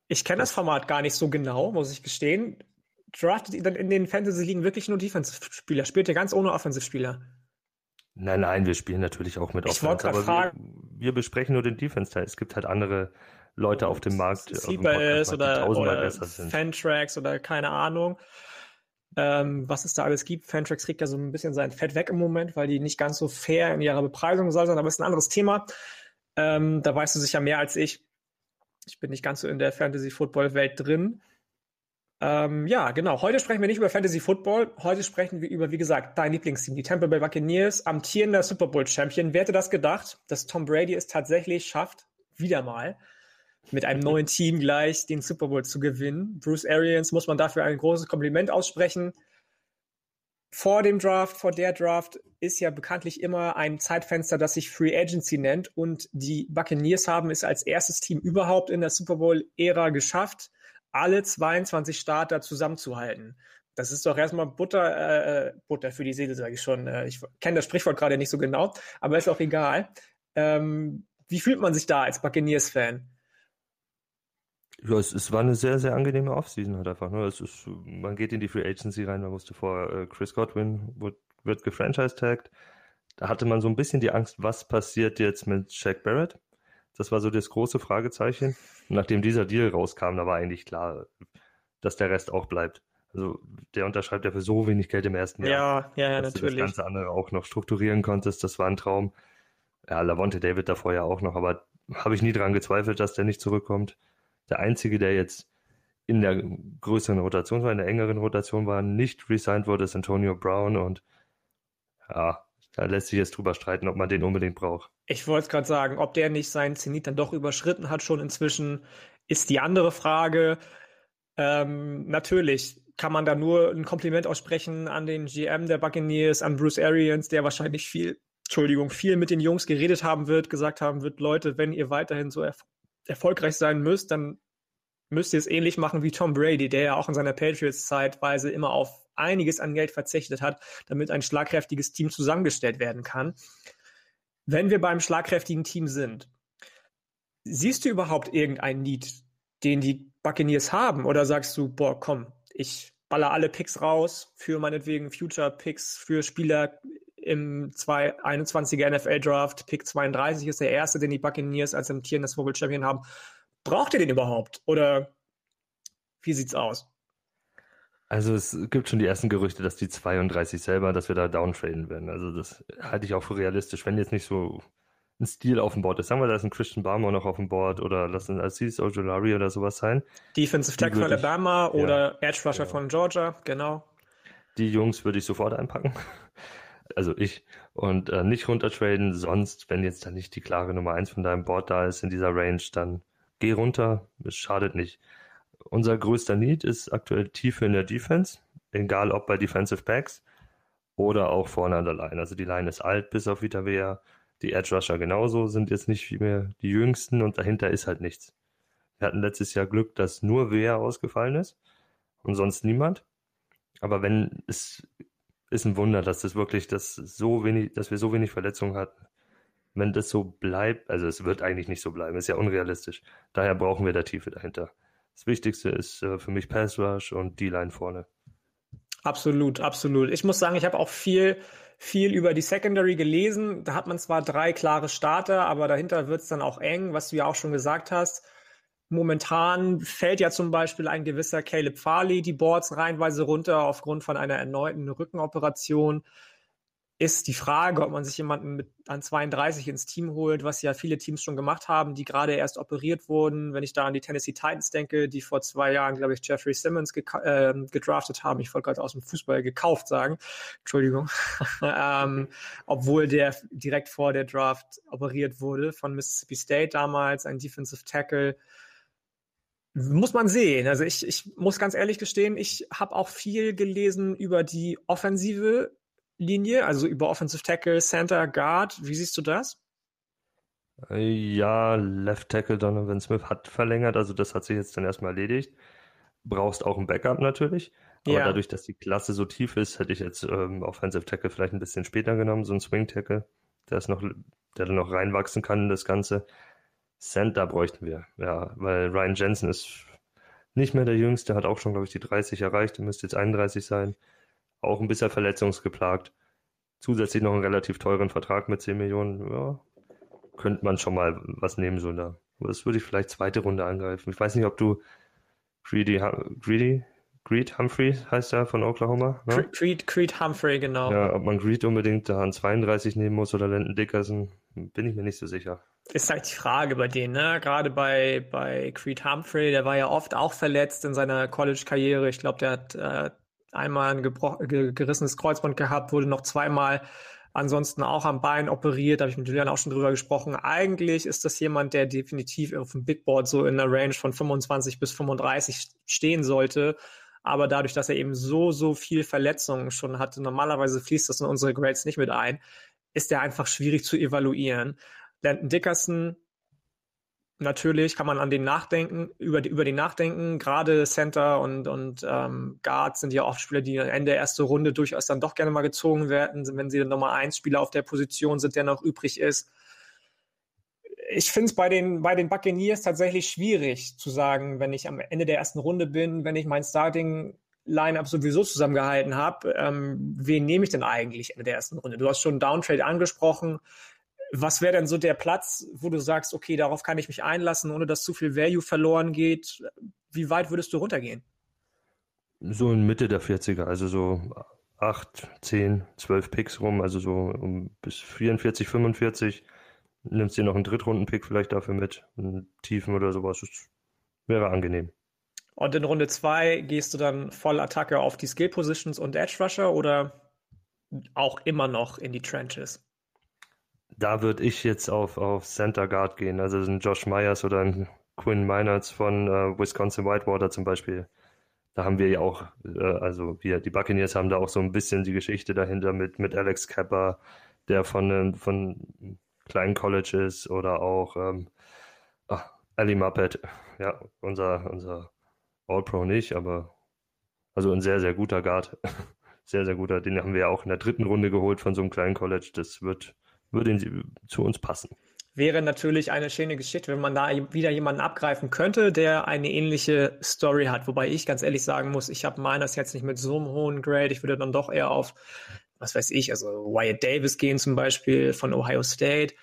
ich kenne das Format gar nicht so genau, muss ich gestehen. Draftet ihr dann in den Fantasy-Ligen wirklich nur Defensive-Spieler? Spielt ihr ganz ohne Offensive-Spieler? Nein, nein, wir spielen natürlich auch mit Offense, aber wir, wir, besprechen nur den Defense-Teil. Es gibt halt andere Leute auf dem Markt, Sleepers oder, oder Fantrax oder keine Ahnung. Ähm, was es da alles gibt. Fantrax kriegt ja so ein bisschen sein Fett weg im Moment, weil die nicht ganz so fair in ihrer Bepreisung sind, aber es ist ein anderes Thema. Ähm, da weißt du sicher mehr als ich. Ich bin nicht ganz so in der Fantasy-Football-Welt drin. Ähm, ja, genau. Heute sprechen wir nicht über Fantasy Football. Heute sprechen wir über, wie gesagt, dein Lieblingsteam, die Tampa Bay Buccaneers, amtierender Super Bowl Champion. Wer hätte das gedacht, dass Tom Brady es tatsächlich schafft, wieder mal mit einem neuen <laughs> Team gleich den Super Bowl zu gewinnen? Bruce Arians muss man dafür ein großes Kompliment aussprechen vor dem Draft, vor der Draft ist ja bekanntlich immer ein Zeitfenster, das sich Free Agency nennt. Und die Buccaneers haben es als erstes Team überhaupt in der Super Bowl-Ära geschafft, alle 22 Starter zusammenzuhalten. Das ist doch erstmal Butter, äh, äh, Butter für die Seele, sage ich schon. Äh, ich kenne das Sprichwort gerade nicht so genau, aber ist auch egal. Ähm, wie fühlt man sich da als Buccaneers-Fan? Ja, es, es war eine sehr, sehr angenehme Offseason halt einfach. Ne? Es ist, man geht in die Free Agency rein, man wusste vor, äh, Chris Godwin wird, wird gefranchise-tagged. Da hatte man so ein bisschen die Angst, was passiert jetzt mit Shaq Barrett? Das war so das große Fragezeichen. Und nachdem dieser Deal rauskam, da war eigentlich klar, dass der Rest auch bleibt. Also der unterschreibt ja für so wenig Geld im ersten Jahr. Ja, ja, ja dass natürlich. Du das ganze andere auch noch strukturieren konntest, das war ein Traum. Ja, Lavonte David davor ja auch noch, aber habe ich nie dran gezweifelt, dass der nicht zurückkommt. Der einzige, der jetzt in der größeren Rotation war, in der engeren Rotation war, nicht resigned wurde, ist Antonio Brown und ja, da lässt sich jetzt drüber streiten, ob man den unbedingt braucht. Ich wollte es gerade sagen, ob der nicht seinen Zenit dann doch überschritten hat schon inzwischen, ist die andere Frage. Ähm, natürlich kann man da nur ein Kompliment aussprechen an den GM der Buccaneers, an Bruce Arians, der wahrscheinlich viel, Entschuldigung, viel mit den Jungs geredet haben wird, gesagt haben wird, Leute, wenn ihr weiterhin so erf erfolgreich sein müsst, dann müsst ihr es ähnlich machen wie Tom Brady, der ja auch in seiner Patriots zeitweise immer auf einiges an Geld verzichtet hat, damit ein schlagkräftiges Team zusammengestellt werden kann. Wenn wir beim schlagkräftigen Team sind, siehst du überhaupt irgendeinen Need, den die Buccaneers haben? Oder sagst du, boah, komm, ich baller alle Picks raus für meinetwegen Future Picks für Spieler im 2021er NFL Draft. Pick 32 ist der erste, den die Buccaneers als amtierendes World Champion haben. Braucht ihr den überhaupt? Oder wie sieht's aus? Also es gibt schon die ersten Gerüchte, dass die 32 selber, dass wir da downtraden werden. Also das halte ich auch für realistisch. Wenn jetzt nicht so ein Stil auf dem Board ist, sagen wir, da ist ein Christian Barmer noch auf dem Board oder lass ein Aziz Ojolari oder sowas sein. Defensive Tackle von Alabama oder ja, Edge Rusher ja. von Georgia, genau. Die Jungs würde ich sofort einpacken. Also ich. Und äh, nicht runtertraden, sonst, wenn jetzt da nicht die klare Nummer 1 von deinem Board da ist in dieser Range, dann geh runter, es schadet nicht. Unser größter Need ist aktuell Tiefe in der Defense, egal ob bei Defensive Backs oder auch vorne an der Line. Also die Line ist alt bis auf Vita Vea. Die Edge Rusher genauso sind jetzt nicht mehr die jüngsten und dahinter ist halt nichts. Wir hatten letztes Jahr Glück, dass nur Vea ausgefallen ist und sonst niemand. Aber wenn es ist ein Wunder, dass das wirklich, dass so wenig, dass wir so wenig Verletzungen hatten. Wenn das so bleibt, also es wird eigentlich nicht so bleiben, ist ja unrealistisch. Daher brauchen wir da Tiefe dahinter. Das Wichtigste ist äh, für mich Pass Rush und D-Line vorne. Absolut, absolut. Ich muss sagen, ich habe auch viel, viel über die Secondary gelesen. Da hat man zwar drei klare Starter, aber dahinter wird es dann auch eng, was du ja auch schon gesagt hast. Momentan fällt ja zum Beispiel ein gewisser Caleb Farley die Boards reihenweise runter aufgrund von einer erneuten Rückenoperation ist die Frage, ob man sich jemanden mit an 32 ins Team holt, was ja viele Teams schon gemacht haben, die gerade erst operiert wurden. Wenn ich da an die Tennessee Titans denke, die vor zwei Jahren, glaube ich, Jeffrey Simmons ge äh, gedraftet haben. Ich wollte gerade aus dem Fußball gekauft sagen. Entschuldigung. <laughs> ähm, obwohl der direkt vor der Draft operiert wurde von Mississippi State damals, ein Defensive Tackle. Muss man sehen. Also ich, ich muss ganz ehrlich gestehen, ich habe auch viel gelesen über die Offensive Linie, also über Offensive Tackle, Center, Guard. Wie siehst du das? Ja, Left Tackle Donovan Smith hat verlängert, also das hat sich jetzt dann erstmal erledigt. Brauchst auch ein Backup natürlich. Aber ja. dadurch, dass die Klasse so tief ist, hätte ich jetzt ähm, Offensive Tackle vielleicht ein bisschen später genommen, so ein Swing Tackle, der ist noch, der dann noch reinwachsen kann in das Ganze. Center bräuchten wir, ja, weil Ryan Jensen ist nicht mehr der Jüngste, hat auch schon, glaube ich, die 30 erreicht, er müsste jetzt 31 sein auch ein bisschen verletzungsgeplagt. Zusätzlich noch einen relativ teuren Vertrag mit 10 Millionen. Ja, könnte man schon mal was nehmen, so da. Das würde ich vielleicht zweite Runde angreifen. Ich weiß nicht, ob du Greedy, Greedy, Greed Humphrey heißt er von Oklahoma. Ne? Creed, Creed Humphrey, genau. Ja, ob man Greed unbedingt da an 32 nehmen muss oder Landon Dickerson, bin ich mir nicht so sicher. Ist halt die Frage bei denen, ne? Gerade bei, bei Creed Humphrey, der war ja oft auch verletzt in seiner College-Karriere. Ich glaube, der hat äh, einmal ein gerissenes Kreuzband gehabt, wurde noch zweimal ansonsten auch am Bein operiert, da habe ich mit Julian auch schon drüber gesprochen. Eigentlich ist das jemand, der definitiv auf dem Big Board so in der Range von 25 bis 35 stehen sollte. Aber dadurch, dass er eben so, so viel Verletzungen schon hatte, normalerweise fließt das in unsere Grades nicht mit ein, ist er einfach schwierig zu evaluieren. Landon Dickerson natürlich kann man an den nachdenken, über, die, über den nachdenken. Gerade Center und, und ähm, Guards sind ja oft Spieler, die am Ende der ersten Runde durchaus dann doch gerne mal gezogen werden, wenn sie dann Nummer eins Spieler auf der Position sind, der noch übrig ist. Ich finde es bei den, bei den Buccaneers tatsächlich schwierig zu sagen, wenn ich am Ende der ersten Runde bin, wenn ich mein Starting Line-Up sowieso zusammengehalten habe, ähm, wen nehme ich denn eigentlich Ende der ersten Runde? Du hast schon Downtrade angesprochen. Was wäre denn so der Platz, wo du sagst, okay, darauf kann ich mich einlassen, ohne dass zu viel Value verloren geht? Wie weit würdest du runtergehen? So in Mitte der 40er, also so 8, 10, 12 Picks rum, also so um bis 44, 45. Nimmst dir noch einen Drittrunden-Pick vielleicht dafür mit, einen Tiefen oder sowas. Das wäre angenehm. Und in Runde 2 gehst du dann voll Attacke auf die Skill Positions und Edge Rusher oder auch immer noch in die Trenches? Da würde ich jetzt auf, auf Center Guard gehen, also ein Josh Myers oder ein Quinn Meinerts von äh, Wisconsin Whitewater zum Beispiel. Da haben wir ja auch, äh, also wir, die Buccaneers haben da auch so ein bisschen die Geschichte dahinter mit, mit Alex Kappa, der von, von kleinen Colleges oder auch ähm, ach, Ali Muppet, ja, unser, unser All-Pro nicht, aber Also ein sehr, sehr guter Guard. <laughs> Sehr, sehr guter. Den haben wir ja auch in der dritten Runde geholt von so einem kleinen College. Das wird, würde zu uns passen. Wäre natürlich eine schöne Geschichte, wenn man da wieder jemanden abgreifen könnte, der eine ähnliche Story hat. Wobei ich ganz ehrlich sagen muss, ich habe meines jetzt nicht mit so einem hohen Grade. Ich würde dann doch eher auf, was weiß ich, also Wyatt Davis gehen zum Beispiel von Ohio State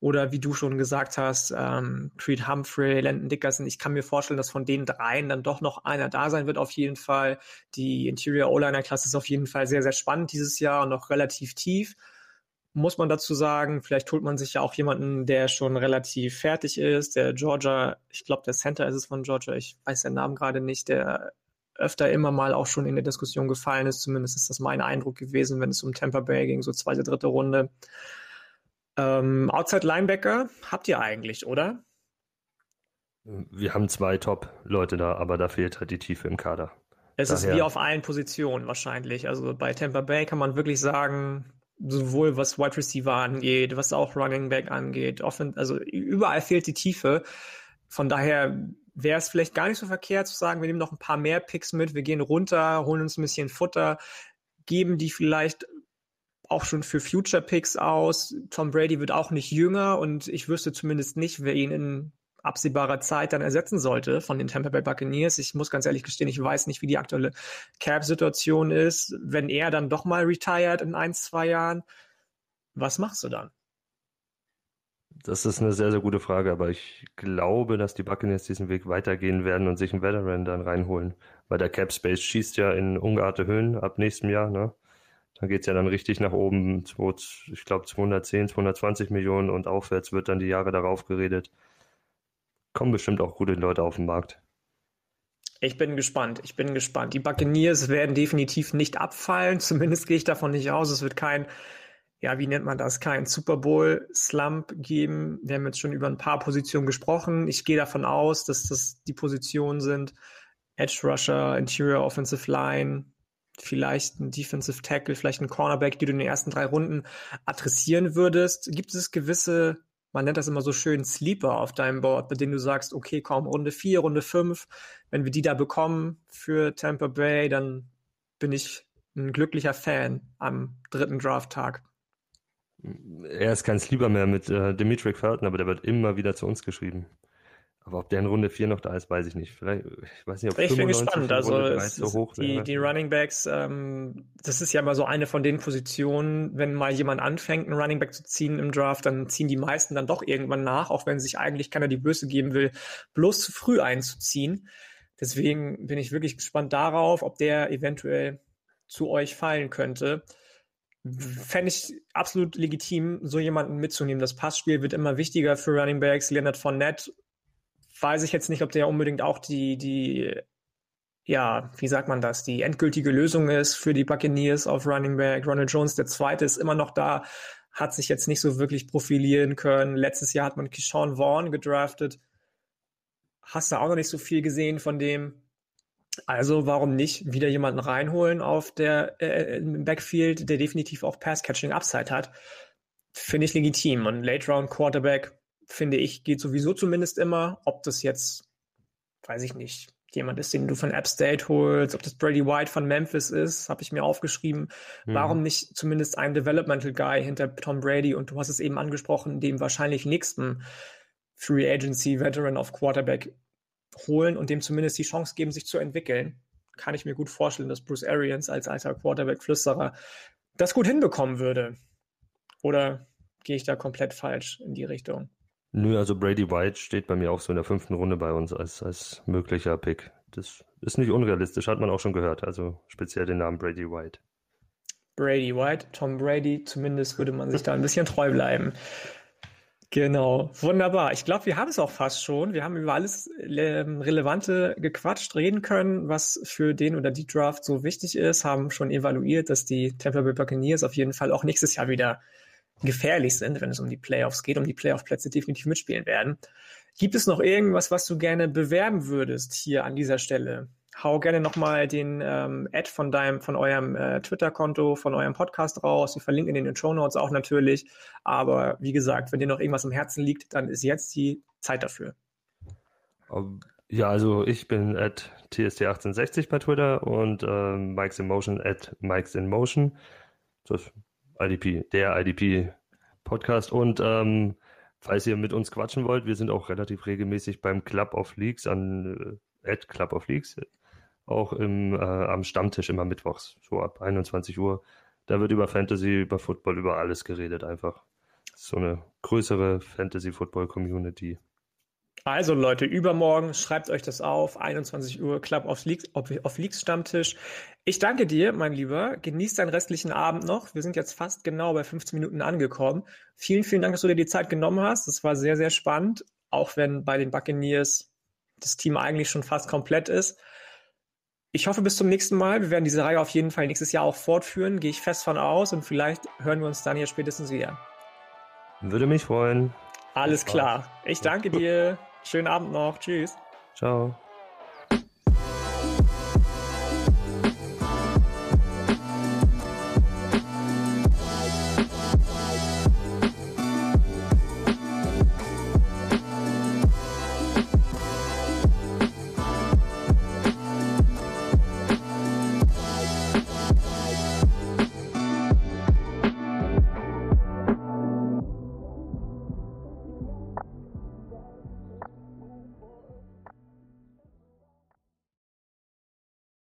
oder wie du schon gesagt hast, ähm, Creed Humphrey, Landon Dickerson. Ich kann mir vorstellen, dass von den dreien dann doch noch einer da sein wird auf jeden Fall. Die Interior O-Liner-Klasse ist auf jeden Fall sehr, sehr spannend dieses Jahr und noch relativ tief. Muss man dazu sagen, vielleicht holt man sich ja auch jemanden, der schon relativ fertig ist. Der Georgia, ich glaube, der Center ist es von Georgia, ich weiß den Namen gerade nicht, der öfter immer mal auch schon in der Diskussion gefallen ist. Zumindest ist das mein Eindruck gewesen, wenn es um Tampa Bay ging, so zweite, dritte Runde. Ähm, Outside Linebacker habt ihr eigentlich, oder? Wir haben zwei Top-Leute da, aber da fehlt halt die Tiefe im Kader. Es Daher... ist wie auf allen Positionen wahrscheinlich. Also bei Tampa Bay kann man wirklich sagen, sowohl was Wide Receiver angeht, was auch Running Back angeht, offen, also überall fehlt die Tiefe. Von daher wäre es vielleicht gar nicht so verkehrt zu sagen, wir nehmen noch ein paar mehr Picks mit, wir gehen runter, holen uns ein bisschen Futter, geben die vielleicht auch schon für Future Picks aus. Tom Brady wird auch nicht jünger und ich wüsste zumindest nicht, wer ihn in absehbarer Zeit dann ersetzen sollte von den Tampa Bay Buccaneers. Ich muss ganz ehrlich gestehen, ich weiß nicht, wie die aktuelle Cap-Situation ist. Wenn er dann doch mal retired in ein, zwei Jahren, was machst du dann? Das ist eine sehr, sehr gute Frage, aber ich glaube, dass die Buccaneers diesen Weg weitergehen werden und sich einen Veteran dann reinholen. Weil der Cap Space schießt ja in ungeahnte Höhen ab nächstem Jahr, ne? Da geht es ja dann richtig nach oben, ich glaube 210, 220 Millionen und aufwärts wird dann die Jahre darauf geredet. Kommen bestimmt auch gute Leute auf den Markt. Ich bin gespannt. Ich bin gespannt. Die Buccaneers werden definitiv nicht abfallen. <laughs> Zumindest gehe ich davon nicht aus. Es wird kein, ja, wie nennt man das, kein Super Bowl Slump geben. Wir haben jetzt schon über ein paar Positionen gesprochen. Ich gehe davon aus, dass das die Positionen sind. Edge Rusher, Interior Offensive Line, vielleicht ein Defensive Tackle, vielleicht ein Cornerback, die du in den ersten drei Runden adressieren würdest? Gibt es gewisse, man nennt das immer so schön, Sleeper auf deinem Board, bei denen du sagst, okay, komm, Runde 4, Runde 5, wenn wir die da bekommen für Tampa Bay, dann bin ich ein glücklicher Fan am dritten Drafttag. Er ist kein Sleeper mehr mit äh, Dimitri Felton, aber der wird immer wieder zu uns geschrieben. Aber ob der in Runde 4 noch da ist, weiß ich nicht. Vielleicht, ich weiß nicht, ob Ich bin gespannt. Also so hoch die, die Running Backs, ähm, das ist ja immer so eine von den Positionen, wenn mal jemand anfängt, einen Running Back zu ziehen im Draft, dann ziehen die meisten dann doch irgendwann nach, auch wenn sich eigentlich keiner die Böse geben will, bloß zu früh einzuziehen. Deswegen bin ich wirklich gespannt darauf, ob der eventuell zu euch fallen könnte. Fände ich absolut legitim, so jemanden mitzunehmen. Das Passspiel wird immer wichtiger für Running Backs. Leonard Fournette weiß ich jetzt nicht, ob der unbedingt auch die, die, ja, wie sagt man das, die endgültige Lösung ist für die Buccaneers auf Running Back. Ronald Jones, der zweite, ist immer noch da, hat sich jetzt nicht so wirklich profilieren können. Letztes Jahr hat man Keyshawn Vaughn gedraftet. Hast du auch noch nicht so viel gesehen von dem. Also warum nicht wieder jemanden reinholen auf der äh, im Backfield, der definitiv auch Pass-Catching Upside hat? Finde ich legitim. Und Late Round Quarterback finde ich, geht sowieso zumindest immer. Ob das jetzt, weiß ich nicht, jemand ist, den du von App State holst, ob das Brady White von Memphis ist, habe ich mir aufgeschrieben. Mhm. Warum nicht zumindest ein Developmental Guy hinter Tom Brady und du hast es eben angesprochen, dem wahrscheinlich nächsten Free Agency Veteran auf Quarterback holen und dem zumindest die Chance geben, sich zu entwickeln. Kann ich mir gut vorstellen, dass Bruce Arians als alter Quarterback-Flüsterer das gut hinbekommen würde. Oder gehe ich da komplett falsch in die Richtung? Nö, also Brady White steht bei mir auch so in der fünften Runde bei uns als, als möglicher Pick. Das ist nicht unrealistisch, hat man auch schon gehört. Also speziell den Namen Brady White. Brady White, Tom Brady, zumindest würde man sich da ein bisschen treu bleiben. Genau, wunderbar. Ich glaube, wir haben es auch fast schon. Wir haben über alles ähm, Relevante gequatscht, reden können, was für den oder die Draft so wichtig ist, haben schon evaluiert, dass die Tampa Bay Buccaneers auf jeden Fall auch nächstes Jahr wieder gefährlich sind, wenn es um die Playoffs geht, um die Playoff-Plätze definitiv mitspielen werden. Gibt es noch irgendwas, was du gerne bewerben würdest hier an dieser Stelle? Hau gerne nochmal den ähm, Ad von deinem, von eurem äh, Twitter-Konto, von eurem Podcast raus. Wir verlinken in den Show Notes auch natürlich. Aber wie gesagt, wenn dir noch irgendwas am Herzen liegt, dann ist jetzt die Zeit dafür. Ja, also ich bin at TST1860 bei Twitter und ähm, Mike's in Motion at Mike's in Motion. Das IDP, der IDP Podcast. Und ähm, falls ihr mit uns quatschen wollt, wir sind auch relativ regelmäßig beim Club of Leagues an äh, at Club of Leagues, auch im, äh, am Stammtisch immer mittwochs, so ab 21 Uhr. Da wird über Fantasy, über Football, über alles geredet einfach. So eine größere Fantasy-Football-Community. Also Leute, übermorgen schreibt euch das auf, 21 Uhr Club auf Leaks, auf Leaks Stammtisch. Ich danke dir, mein Lieber. Genieß deinen restlichen Abend noch. Wir sind jetzt fast genau bei 15 Minuten angekommen. Vielen, vielen Dank, dass du dir die Zeit genommen hast. Das war sehr, sehr spannend, auch wenn bei den Buccaneers das Team eigentlich schon fast komplett ist. Ich hoffe, bis zum nächsten Mal. Wir werden diese Reihe auf jeden Fall nächstes Jahr auch fortführen, gehe ich fest von aus und vielleicht hören wir uns dann hier spätestens wieder. Würde mich freuen. Alles klar. Ich danke dir. Schönen Abend noch. Tschüss. Ciao.